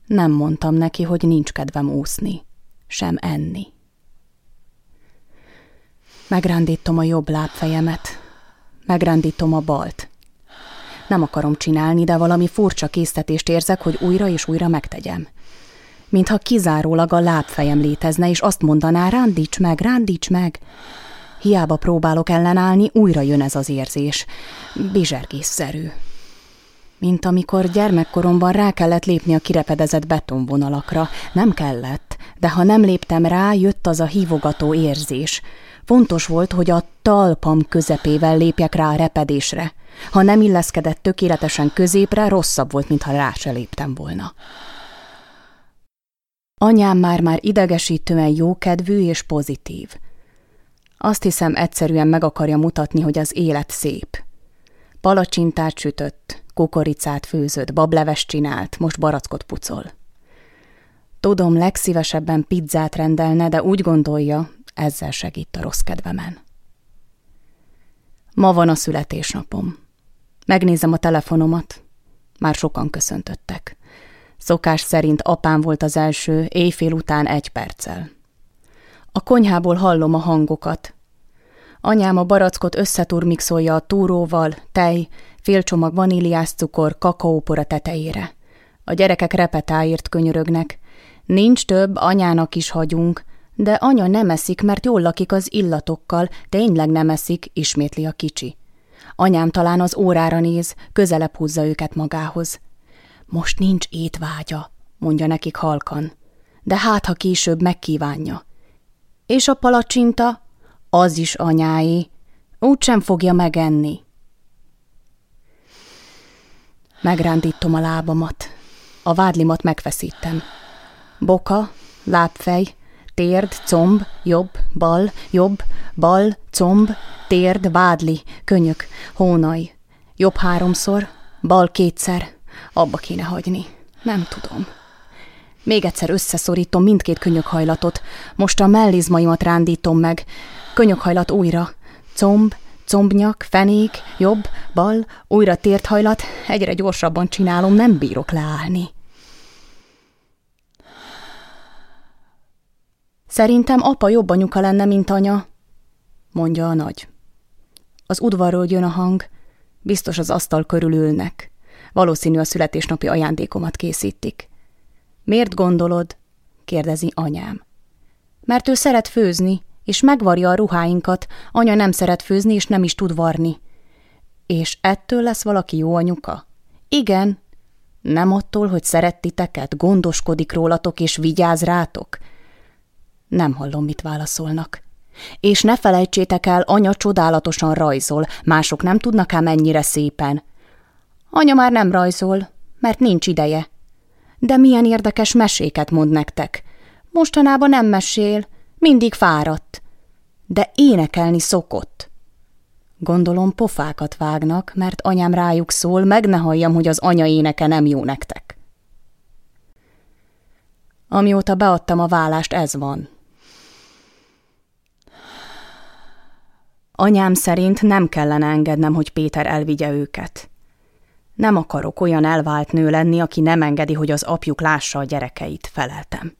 Nem mondtam neki, hogy nincs kedvem úszni, sem enni. Megrándítom a jobb lábfejemet, megrándítom a balt. Nem akarom csinálni, de valami furcsa késztetést érzek, hogy újra és újra megtegyem. Mintha kizárólag a lábfejem létezne, és azt mondaná, rándíts meg, rándíts meg. Hiába próbálok ellenállni, újra jön ez az érzés. Bizsergésszerű. Mint amikor gyermekkoromban rá kellett lépni a kirepedezett betonvonalakra. Nem kellett, de ha nem léptem rá, jött az a hívogató érzés. Fontos volt, hogy a talpam közepével lépjek rá a repedésre. Ha nem illeszkedett tökéletesen középre, rosszabb volt, mintha rá se léptem volna. Anyám már-már idegesítően jókedvű és pozitív. Azt hiszem, egyszerűen meg akarja mutatni, hogy az élet szép. Palacsintát sütött, kukoricát főzött, bableves csinált, most barackot pucol. Tudom, legszívesebben pizzát rendelne, de úgy gondolja, ezzel segít a rossz kedvemen. Ma van a születésnapom. Megnézem a telefonomat. Már sokan köszöntöttek. Szokás szerint apám volt az első, éjfél után egy perccel. A konyhából hallom a hangokat. Anyám a barackot összeturmixolja a túróval, tej, fél csomag vaníliás cukor, kakaópor a tetejére. A gyerekek repetáért könyörögnek. Nincs több, anyának is hagyunk, de anya nem eszik, mert jól lakik az illatokkal, tényleg nem eszik, ismétli a kicsi. Anyám talán az órára néz, közelebb húzza őket magához. Most nincs étvágya, mondja nekik halkan, de hát, ha később megkívánja. És a palacsinta? Az is anyái. Úgy sem fogja megenni. Megrándítom a lábamat. A vádlimat megfeszítem. Boka, lábfej, térd, comb, jobb, bal, jobb, bal, comb, térd, vádli, könyök, hónaj. Jobb háromszor, bal kétszer. Abba kéne hagyni. Nem tudom. Még egyszer összeszorítom mindkét könyökhajlatot. Most a mellizmaimat rándítom meg. Könyökhajlat újra. Comb, combnyak, fenék, jobb, bal, újra tért hajlat. Egyre gyorsabban csinálom, nem bírok leállni. Szerintem apa jobb anyuka lenne, mint anya, mondja a nagy. Az udvarról jön a hang, biztos az asztal körül ülnek. Valószínű a születésnapi ajándékomat készítik. Miért gondolod? kérdezi anyám. Mert ő szeret főzni, és megvarja a ruháinkat, anya nem szeret főzni, és nem is tud varni. És ettől lesz valaki jó anyuka? Igen. Nem attól, hogy szeret titeket, gondoskodik rólatok és vigyáz rátok? Nem hallom, mit válaszolnak. És ne felejtsétek el, anya csodálatosan rajzol, mások nem tudnak ám mennyire szépen. Anya már nem rajzol, mert nincs ideje. De milyen érdekes meséket mond nektek. Mostanában nem mesél, mindig fáradt. De énekelni szokott. Gondolom pofákat vágnak, mert anyám rájuk szól, meg ne halljam, hogy az anya éneke nem jó nektek. Amióta beadtam a vállást, ez van. Anyám szerint nem kellene engednem, hogy Péter elvigye őket. Nem akarok olyan elvált nő lenni, aki nem engedi, hogy az apjuk lássa a gyerekeit, feleltem.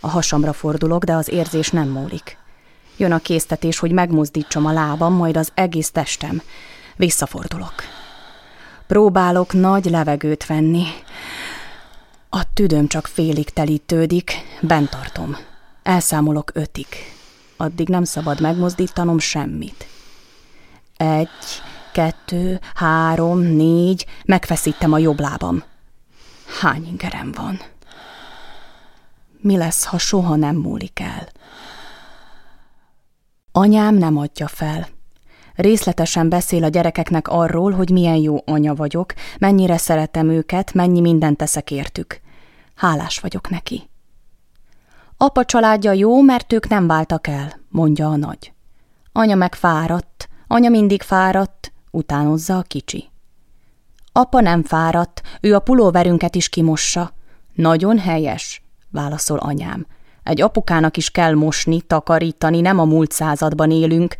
A hasamra fordulok, de az érzés nem múlik. Jön a késztetés, hogy megmozdítsam a lábam, majd az egész testem. Visszafordulok. Próbálok nagy levegőt venni. A tüdőm csak félig telítődik, bent tartom. Elszámolok ötig. Addig nem szabad megmozdítanom semmit. Egy, kettő, három, négy, megfeszítem a jobb lábam. Hány ingerem van? Mi lesz, ha soha nem múlik el? Anyám nem adja fel. Részletesen beszél a gyerekeknek arról, hogy milyen jó anya vagyok, mennyire szeretem őket, mennyi mindent teszek értük. Hálás vagyok neki. Apa családja jó, mert ők nem váltak el, mondja a nagy. Anya meg fáradt, anya mindig fáradt, utánozza a kicsi. Apa nem fáradt, ő a pulóverünket is kimossa. Nagyon helyes, válaszol anyám. Egy apukának is kell mosni, takarítani, nem a múlt században élünk.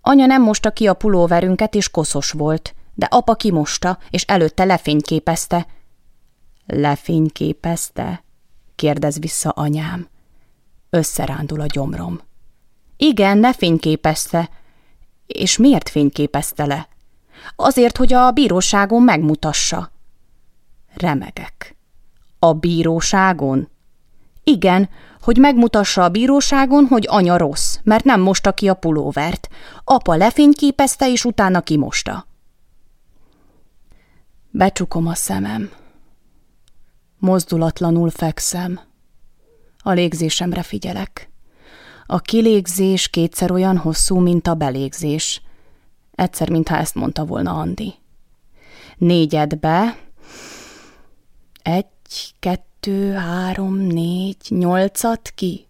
Anya nem mosta ki a pulóverünket, és koszos volt, de apa kimosta, és előtte lefényképezte. Lefényképezte? kérdez vissza anyám. Összerándul a gyomrom. Igen, ne fényképezte. És miért fényképezte le? Azért, hogy a bíróságon megmutassa. Remegek. A bíróságon? Igen, hogy megmutassa a bíróságon, hogy anya rossz, mert nem mosta ki a pulóvert. Apa lefényképezte, és utána kimosta. Becsukom a szemem. Mozdulatlanul fekszem. A légzésemre figyelek. A kilégzés kétszer olyan hosszú, mint a belégzés. Egyszer, mintha ezt mondta volna Andi. Négyed be. Egy, kettő, három, négy, nyolcat ki.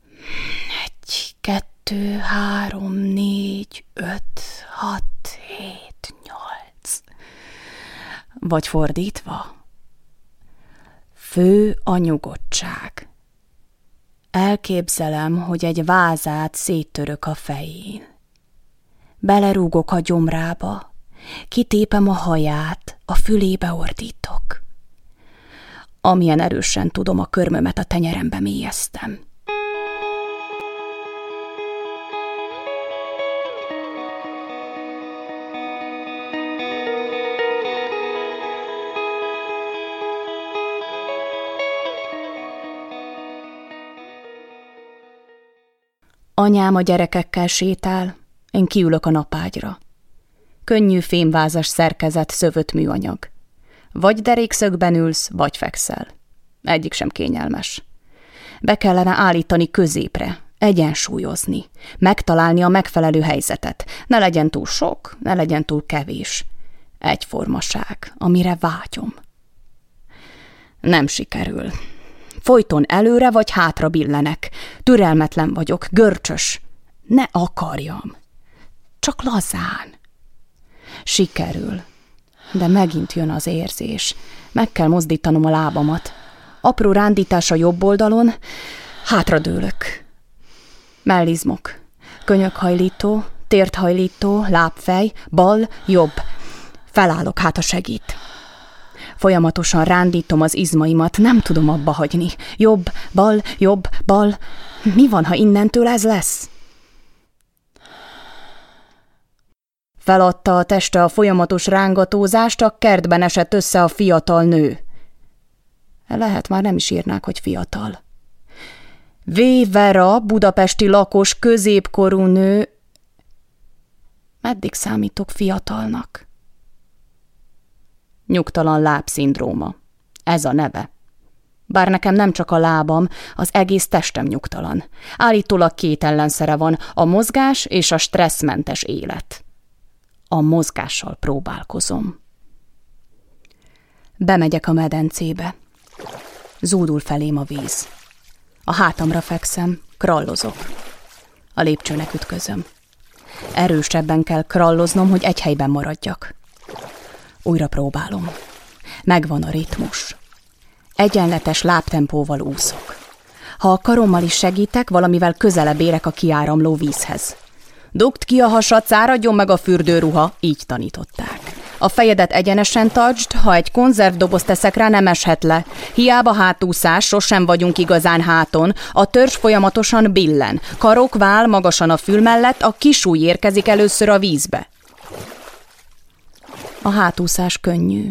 Egy, kettő, három, négy, öt, hat, hét, nyolc. Vagy fordítva. Fő a nyugodtság. Elképzelem, hogy egy vázát széttörök a fején. Belerúgok a gyomrába, kitépem a haját, a fülébe ordítok. Amilyen erősen tudom, a körmömet a tenyerembe mélyeztem. Anyám a gyerekekkel sétál, én kiülök a napágyra. Könnyű fémvázas szerkezet szövött műanyag. Vagy derékszögben ülsz, vagy fekszel. Egyik sem kényelmes. Be kellene állítani középre, egyensúlyozni, megtalálni a megfelelő helyzetet. Ne legyen túl sok, ne legyen túl kevés. Egyformaság, amire vágyom. Nem sikerül. Folyton előre vagy hátra billenek. Türelmetlen vagyok, görcsös. Ne akarjam. Csak lazán. Sikerül. De megint jön az érzés. Meg kell mozdítanom a lábamat. Apró rándítás a jobb oldalon, hátradőlök. Mellizmok. Könyökhajlító, térthajlító, lábfej, bal, jobb. Felállok, hát a segít. Folyamatosan rándítom az izmaimat, nem tudom abba hagyni. Jobb, bal, jobb, bal. Mi van, ha innentől ez lesz? Feladta a teste a folyamatos rángatózást, a kertben esett össze a fiatal nő. Lehet, már nem is írnák, hogy fiatal. V. Vera, budapesti lakos, középkorú nő. Meddig számítok fiatalnak? Nyugtalan lábszindróma. Ez a neve. Bár nekem nem csak a lábam, az egész testem nyugtalan. Állítólag két ellenszere van, a mozgás és a stresszmentes élet. A mozgással próbálkozom. Bemegyek a medencébe. Zúdul felém a víz. A hátamra fekszem, krallozok. A lépcsőnek ütközöm. Erősebben kell kralloznom, hogy egy helyben maradjak. Újra próbálom. Megvan a ritmus. Egyenletes lábtempóval úszok. Ha a karommal is segítek, valamivel közelebb érek a kiáramló vízhez. Dugd ki a hasad, száradjon meg a fürdőruha, így tanították. A fejedet egyenesen tartsd, ha egy konzervdoboz teszek rá, nem eshet le. Hiába hátúszás, sosem vagyunk igazán háton. A törzs folyamatosan billen. Karok vál magasan a fül mellett, a kisúj érkezik először a vízbe. A hátúszás könnyű.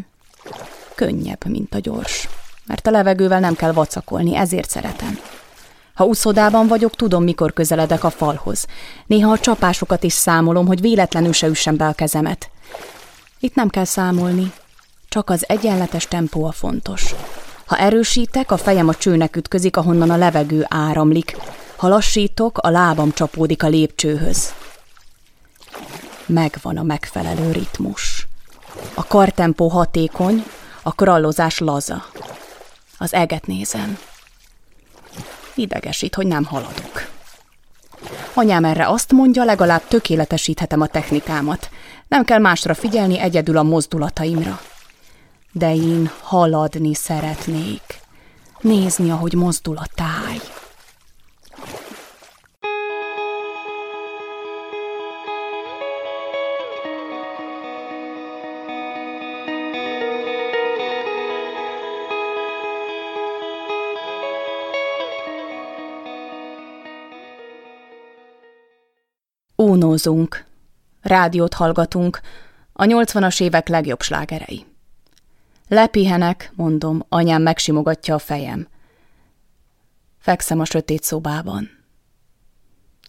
Könnyebb, mint a gyors. Mert a levegővel nem kell vacakolni, ezért szeretem. Ha úszodában vagyok, tudom, mikor közeledek a falhoz. Néha a csapásokat is számolom, hogy véletlenül se üssem be a kezemet. Itt nem kell számolni, csak az egyenletes tempó a fontos. Ha erősítek, a fejem a csőnek ütközik, ahonnan a levegő áramlik. Ha lassítok, a lábam csapódik a lépcsőhöz. Megvan a megfelelő ritmus. A kartempó hatékony, a krallozás laza. Az eget nézem. Idegesít, hogy nem haladok. Anyám erre azt mondja, legalább tökéletesíthetem a technikámat. Nem kell másra figyelni, egyedül a mozdulataimra. De én haladni szeretnék. Nézni, ahogy mozdul a táj. Ónózunk. Rádiót hallgatunk. A nyolcvanas évek legjobb slágerei. Lepihenek, mondom, anyám megsimogatja a fejem. Fekszem a sötét szobában.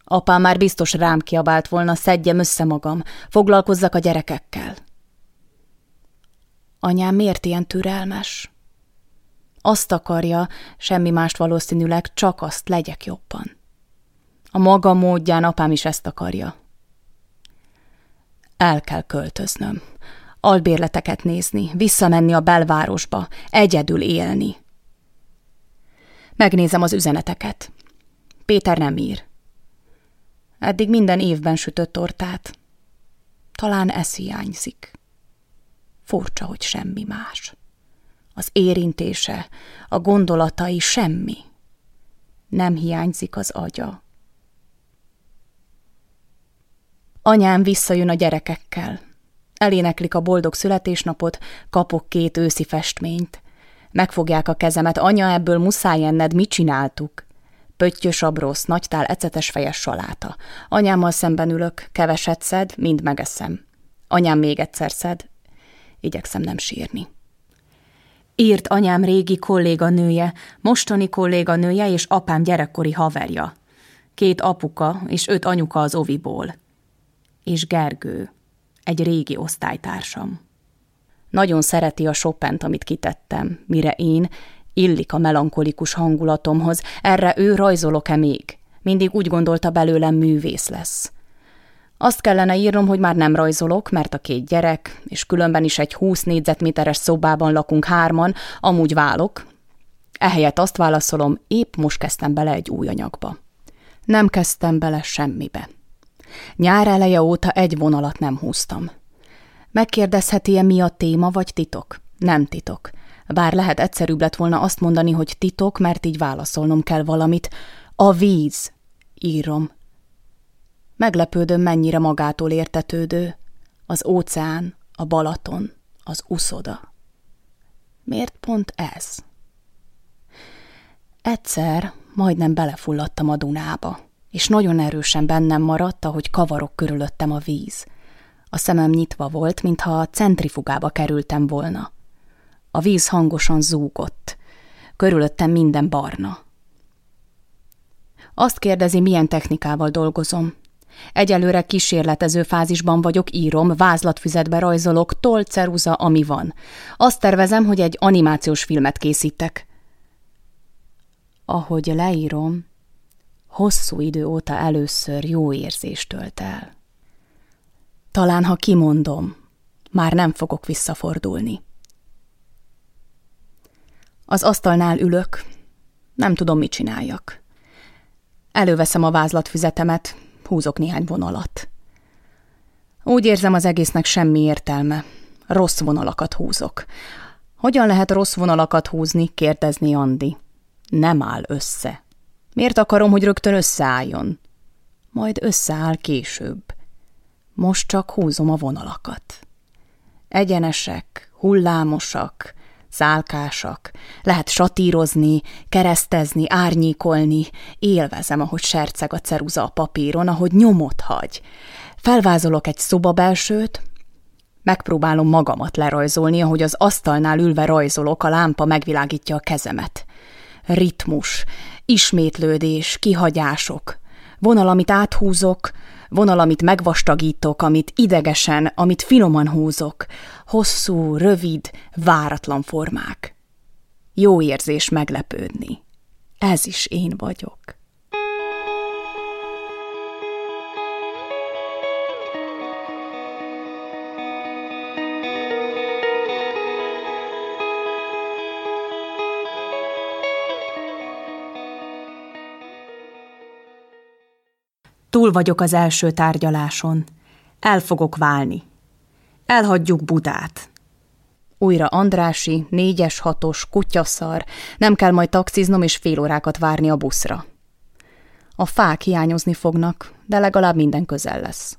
Apám már biztos rám kiabált volna, szedjem össze magam, foglalkozzak a gyerekekkel. Anyám miért ilyen türelmes? Azt akarja, semmi mást valószínűleg, csak azt legyek jobban. A maga módján apám is ezt akarja. El kell költöznöm. Albérleteket nézni, visszamenni a belvárosba, egyedül élni. Megnézem az üzeneteket. Péter nem ír. Eddig minden évben sütött tortát. Talán ez hiányzik. Furcsa, hogy semmi más. Az érintése, a gondolatai semmi. Nem hiányzik az agya. Anyám visszajön a gyerekekkel. Eléneklik a boldog születésnapot, kapok két őszi festményt. Megfogják a kezemet, anya, ebből muszáj enned, mit csináltuk? Pöttyös abrosz, nagytál ecetes fejes saláta. Anyámmal szemben ülök, keveset szed, mind megeszem. Anyám még egyszer szed. Igyekszem nem sírni. Írt anyám régi kolléganője, mostani kolléganője és apám gyerekkori haverja. Két apuka és öt anyuka az oviból és Gergő, egy régi osztálytársam. Nagyon szereti a Chopin-t, amit kitettem, mire én illik a melankolikus hangulatomhoz, erre ő rajzolok-e még? Mindig úgy gondolta belőlem művész lesz. Azt kellene írnom, hogy már nem rajzolok, mert a két gyerek, és különben is egy 20 négyzetméteres szobában lakunk hárman, amúgy válok. Ehelyett azt válaszolom, épp most kezdtem bele egy új anyagba. Nem kezdtem bele semmibe. Nyár eleje óta egy vonalat nem húztam. Megkérdezheti-e mi a téma vagy titok? Nem titok. Bár lehet egyszerűbb lett volna azt mondani, hogy titok, mert így válaszolnom kell valamit. A víz, írom. Meglepődöm, mennyire magától értetődő. Az óceán, a Balaton, az uszoda. Miért pont ez? Egyszer majdnem belefulladtam a Dunába és nagyon erősen bennem maradt, ahogy kavarok körülöttem a víz. A szemem nyitva volt, mintha a centrifugába kerültem volna. A víz hangosan zúgott. Körülöttem minden barna. Azt kérdezi, milyen technikával dolgozom. Egyelőre kísérletező fázisban vagyok, írom, vázlatfüzetbe rajzolok, toll, ceruza, ami van. Azt tervezem, hogy egy animációs filmet készítek. Ahogy leírom, hosszú idő óta először jó érzést tölt el. Talán, ha kimondom, már nem fogok visszafordulni. Az asztalnál ülök, nem tudom, mit csináljak. Előveszem a vázlatfüzetemet, húzok néhány vonalat. Úgy érzem, az egésznek semmi értelme. Rossz vonalakat húzok. Hogyan lehet rossz vonalakat húzni, kérdezni Andi. Nem áll össze. Miért akarom, hogy rögtön összeálljon? Majd összeáll később. Most csak húzom a vonalakat. Egyenesek, hullámosak, szálkásak, lehet satírozni, keresztezni, árnyékolni, élvezem, ahogy serceg a ceruza a papíron, ahogy nyomot hagy. Felvázolok egy szoba belsőt, megpróbálom magamat lerajzolni, ahogy az asztalnál ülve rajzolok, a lámpa megvilágítja a kezemet. Ritmus, ismétlődés, kihagyások, vonal, amit áthúzok, vonal, amit megvastagítok, amit idegesen, amit finoman húzok, hosszú, rövid, váratlan formák. Jó érzés meglepődni. Ez is én vagyok. Túl vagyok az első tárgyaláson. El fogok válni. Elhagyjuk Budát. Újra Andrási, négyes, hatos, kutyaszar, nem kell majd taxiznom és fél órákat várni a buszra. A fák hiányozni fognak, de legalább minden közel lesz.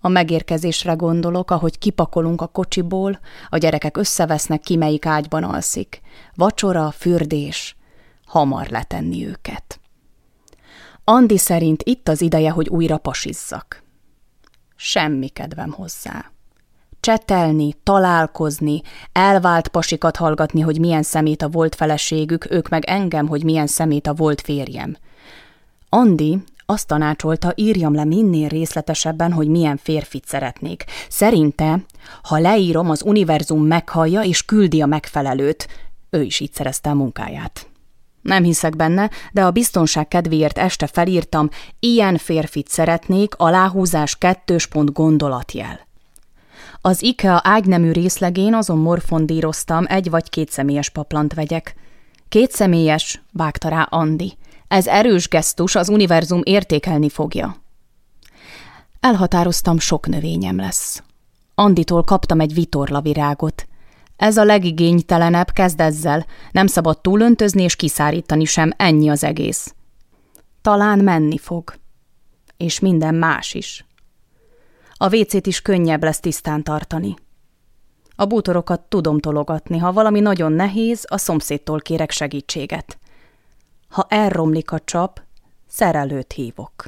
A megérkezésre gondolok, ahogy kipakolunk a kocsiból, a gyerekek összevesznek, ki melyik ágyban alszik. Vacsora, fürdés, hamar letenni őket. Andi szerint itt az ideje, hogy újra pasizzak. Semmi kedvem hozzá. Csetelni, találkozni, elvált pasikat hallgatni, hogy milyen szemét a volt feleségük, ők meg engem, hogy milyen szemét a volt férjem. Andi azt tanácsolta, írjam le minél részletesebben, hogy milyen férfit szeretnék. Szerinte, ha leírom, az univerzum meghallja és küldi a megfelelőt. Ő is így szerezte a munkáját. Nem hiszek benne, de a biztonság kedvéért este felírtam, ilyen férfit szeretnék, aláhúzás kettős pont gondolatjel. Az IKEA ágynemű részlegén azon morfondíroztam, egy vagy két személyes paplant vegyek. Két személyes, vágta rá Andi. Ez erős gesztus, az univerzum értékelni fogja. Elhatároztam, sok növényem lesz. Anditól kaptam egy vitorlavirágot. Ez a legigénytelenebb, kezd ezzel. Nem szabad túlöntözni és kiszárítani sem, ennyi az egész. Talán menni fog. És minden más is. A vécét is könnyebb lesz tisztán tartani. A bútorokat tudom tologatni, ha valami nagyon nehéz, a szomszédtól kérek segítséget. Ha elromlik a csap, szerelőt hívok.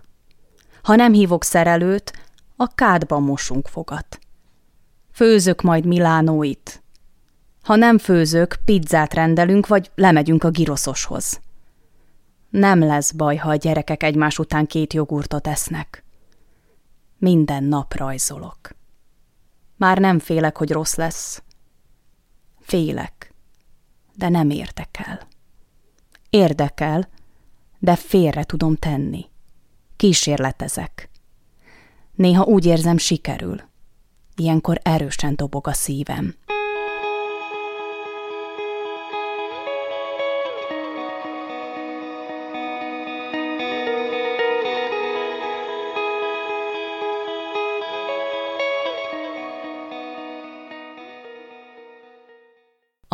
Ha nem hívok szerelőt, a kádban mosunk fogat. Főzök majd Milánóit, ha nem főzök, pizzát rendelünk, vagy lemegyünk a giroszoshoz. Nem lesz baj, ha a gyerekek egymás után két jogurtot esznek. Minden nap rajzolok. Már nem félek, hogy rossz lesz. Félek, de nem érdekel. Érdekel, de félre tudom tenni. Kísérletezek. Néha úgy érzem, sikerül. Ilyenkor erősen dobog a szívem.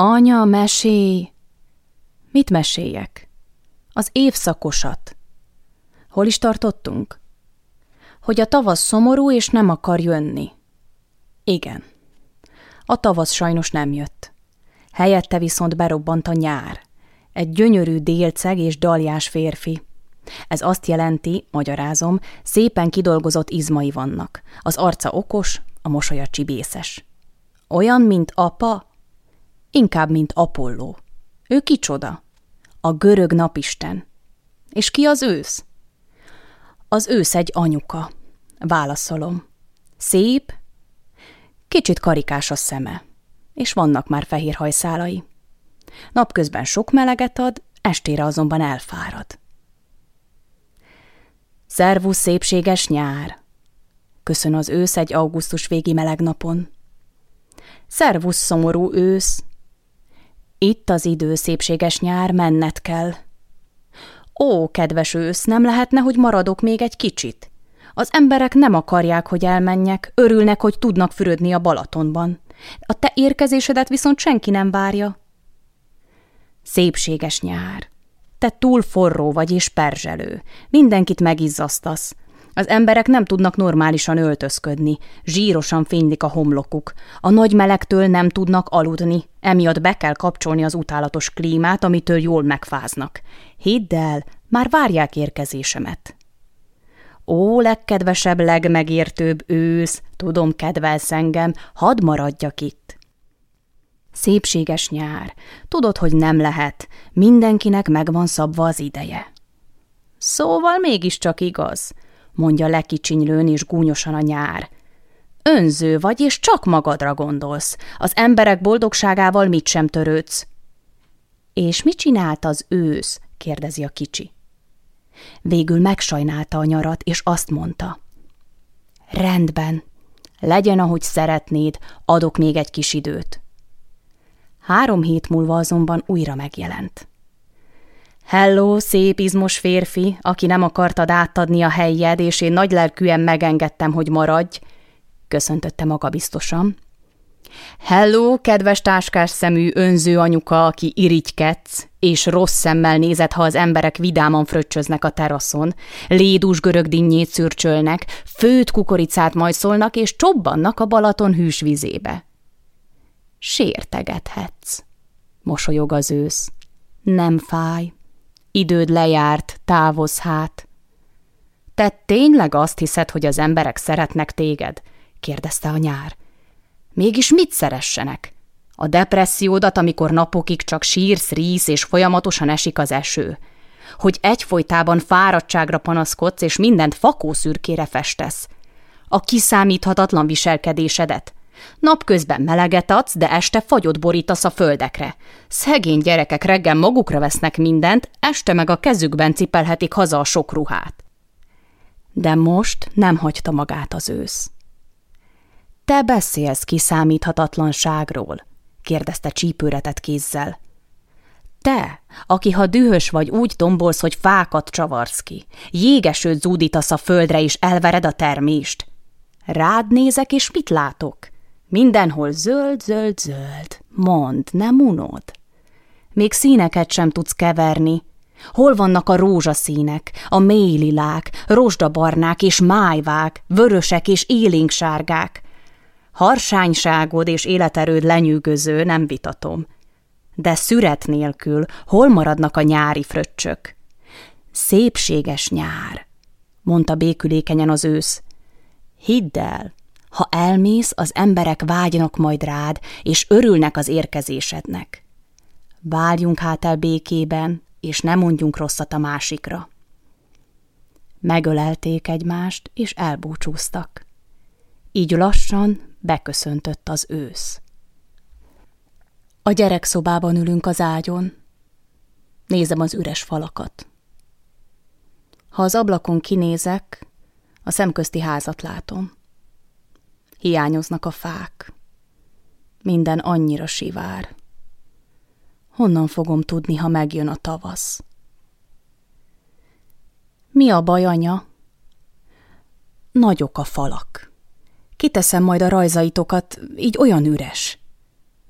Anya, mesélj! Mit meséljek? Az évszakosat. Hol is tartottunk? Hogy a tavasz szomorú és nem akar jönni. Igen. A tavasz sajnos nem jött. Helyette viszont berobbant a nyár. Egy gyönyörű délceg és daljás férfi. Ez azt jelenti, magyarázom, szépen kidolgozott izmai vannak. Az arca okos, a mosolya csibészes. Olyan, mint apa, inkább, mint Apolló. Ő kicsoda? A görög napisten. És ki az ősz? Az ősz egy anyuka. Válaszolom. Szép, kicsit karikás a szeme, és vannak már fehér hajszálai. Napközben sok meleget ad, estére azonban elfárad. Szervusz, szépséges nyár! Köszön az ősz egy augusztus végi meleg napon. Szervusz, szomorú ősz! Itt az idő, szépséges nyár, mennet kell. Ó, kedves ősz, nem lehetne, hogy maradok még egy kicsit? Az emberek nem akarják, hogy elmenjek, örülnek, hogy tudnak fürödni a Balatonban. A te érkezésedet viszont senki nem várja. Szépséges nyár. Te túl forró vagy és perzselő. Mindenkit megizzasztasz. Az emberek nem tudnak normálisan öltözködni, zsírosan fénylik a homlokuk. A nagy melegtől nem tudnak aludni, emiatt be kell kapcsolni az utálatos klímát, amitől jól megfáznak. Hidd el, már várják érkezésemet. Ó, legkedvesebb, legmegértőbb ősz, tudom, kedvelsz engem, hadd maradjak itt. Szépséges nyár, tudod, hogy nem lehet, mindenkinek megvan szabva az ideje. Szóval mégiscsak igaz, mondja lekicsinylőn és gúnyosan a nyár. Önző vagy, és csak magadra gondolsz. Az emberek boldogságával mit sem törődsz. És mit csinált az ősz? kérdezi a kicsi. Végül megsajnálta a nyarat, és azt mondta. Rendben, legyen, ahogy szeretnéd, adok még egy kis időt. Három hét múlva azonban újra megjelent. Hello, szép izmos férfi, aki nem akartad átadni a helyed, és én nagylelkűen megengedtem, hogy maradj, köszöntötte magabiztosan. Hello, kedves táskás szemű önző anyuka, aki irigykedsz, és rossz szemmel nézett, ha az emberek vidáman fröccsöznek a teraszon, lédús görög dinnyét szürcsölnek, főt kukoricát majszolnak, és csobbannak a Balaton hűs vizébe. Sértegethetsz, mosolyog az ősz. Nem fáj. Időd lejárt, távozz hát. Te tényleg azt hiszed, hogy az emberek szeretnek téged? kérdezte a nyár. Mégis mit szeressenek? A depressziódat, amikor napokig csak sírsz, rísz és folyamatosan esik az eső. Hogy egyfolytában fáradtságra panaszkodsz és mindent fakószürkére festesz. A kiszámíthatatlan viselkedésedet. Napközben meleget adsz, de este fagyot borítasz a földekre. Szegény gyerekek reggel magukra vesznek mindent, este meg a kezükben cipelhetik haza a sok ruhát. De most nem hagyta magát az ősz. Te beszélsz kiszámíthatatlanságról, kérdezte csípőretett kézzel. Te, aki ha dühös vagy úgy tombolsz, hogy fákat csavarsz ki, jégesőt zúdítasz a földre és elvered a termést. Rád nézek, és mit látok? Mindenhol zöld, zöld, zöld. Mond, nem unod. Még színeket sem tudsz keverni. Hol vannak a rózsaszínek, a mélilák, rozsdabarnák és májvák, vörösek és élénksárgák? Harsányságod és életerőd lenyűgöző, nem vitatom. De szüret nélkül hol maradnak a nyári fröccsök? Szépséges nyár, mondta békülékenyen az ősz. Hidd el, ha elmész, az emberek vágynak majd rád, és örülnek az érkezésednek. Várjunk hát el békében, és ne mondjunk rosszat a másikra. Megölelték egymást, és elbúcsúztak. Így lassan beköszöntött az ősz. A gyerekszobában ülünk az ágyon. Nézem az üres falakat. Ha az ablakon kinézek, a szemközti házat látom. Hiányoznak a fák. Minden annyira sivár. Honnan fogom tudni, ha megjön a tavasz? Mi a baj, anya? Nagyok a falak. Kiteszem majd a rajzaitokat, így olyan üres.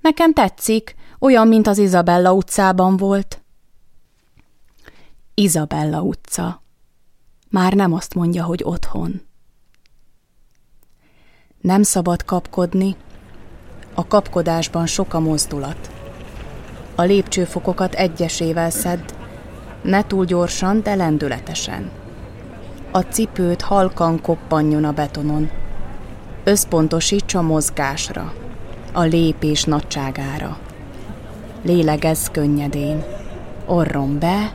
Nekem tetszik, olyan, mint az Izabella utcában volt. Izabella utca. Már nem azt mondja, hogy otthon. Nem szabad kapkodni, a kapkodásban sok a mozdulat. A lépcsőfokokat egyesével szedd, ne túl gyorsan, de lendületesen. A cipőt halkan koppanjon a betonon. Összpontosíts a mozgásra, a lépés nagyságára. Lélegezz könnyedén. Orron be,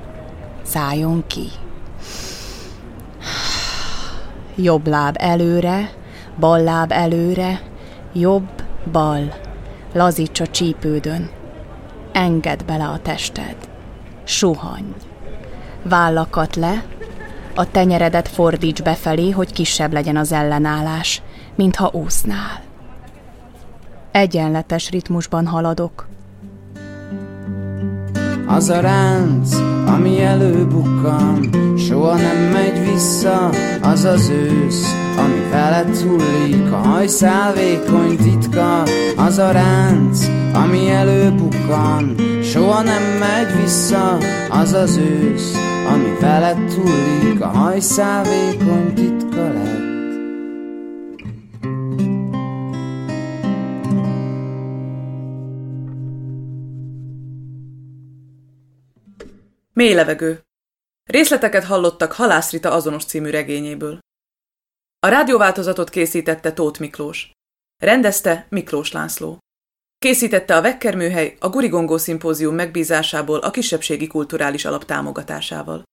szálljon ki. Jobb láb előre, bal láb előre, jobb, bal. Lazíts a csípődön. Engedd bele a tested. Suhany. Vállakat le, a tenyeredet fordíts befelé, hogy kisebb legyen az ellenállás, mintha úsznál. Egyenletes ritmusban haladok. Az a ránc, ami előbukkan, soha nem megy vissza, az az ősz, ami veled hullik, a hajszál vékony titka, az a ránc, ami előbukkan, soha nem megy vissza, az az ősz, ami veled hullik, a hajszál vékony titka lett. Mély levegő. Részleteket hallottak Halász Rita azonos című regényéből. A rádióváltozatot készítette Tóth Miklós. Rendezte Miklós László. Készítette a Vekker műhely a Gurigongó szimpózium megbízásából a kisebbségi kulturális alap támogatásával.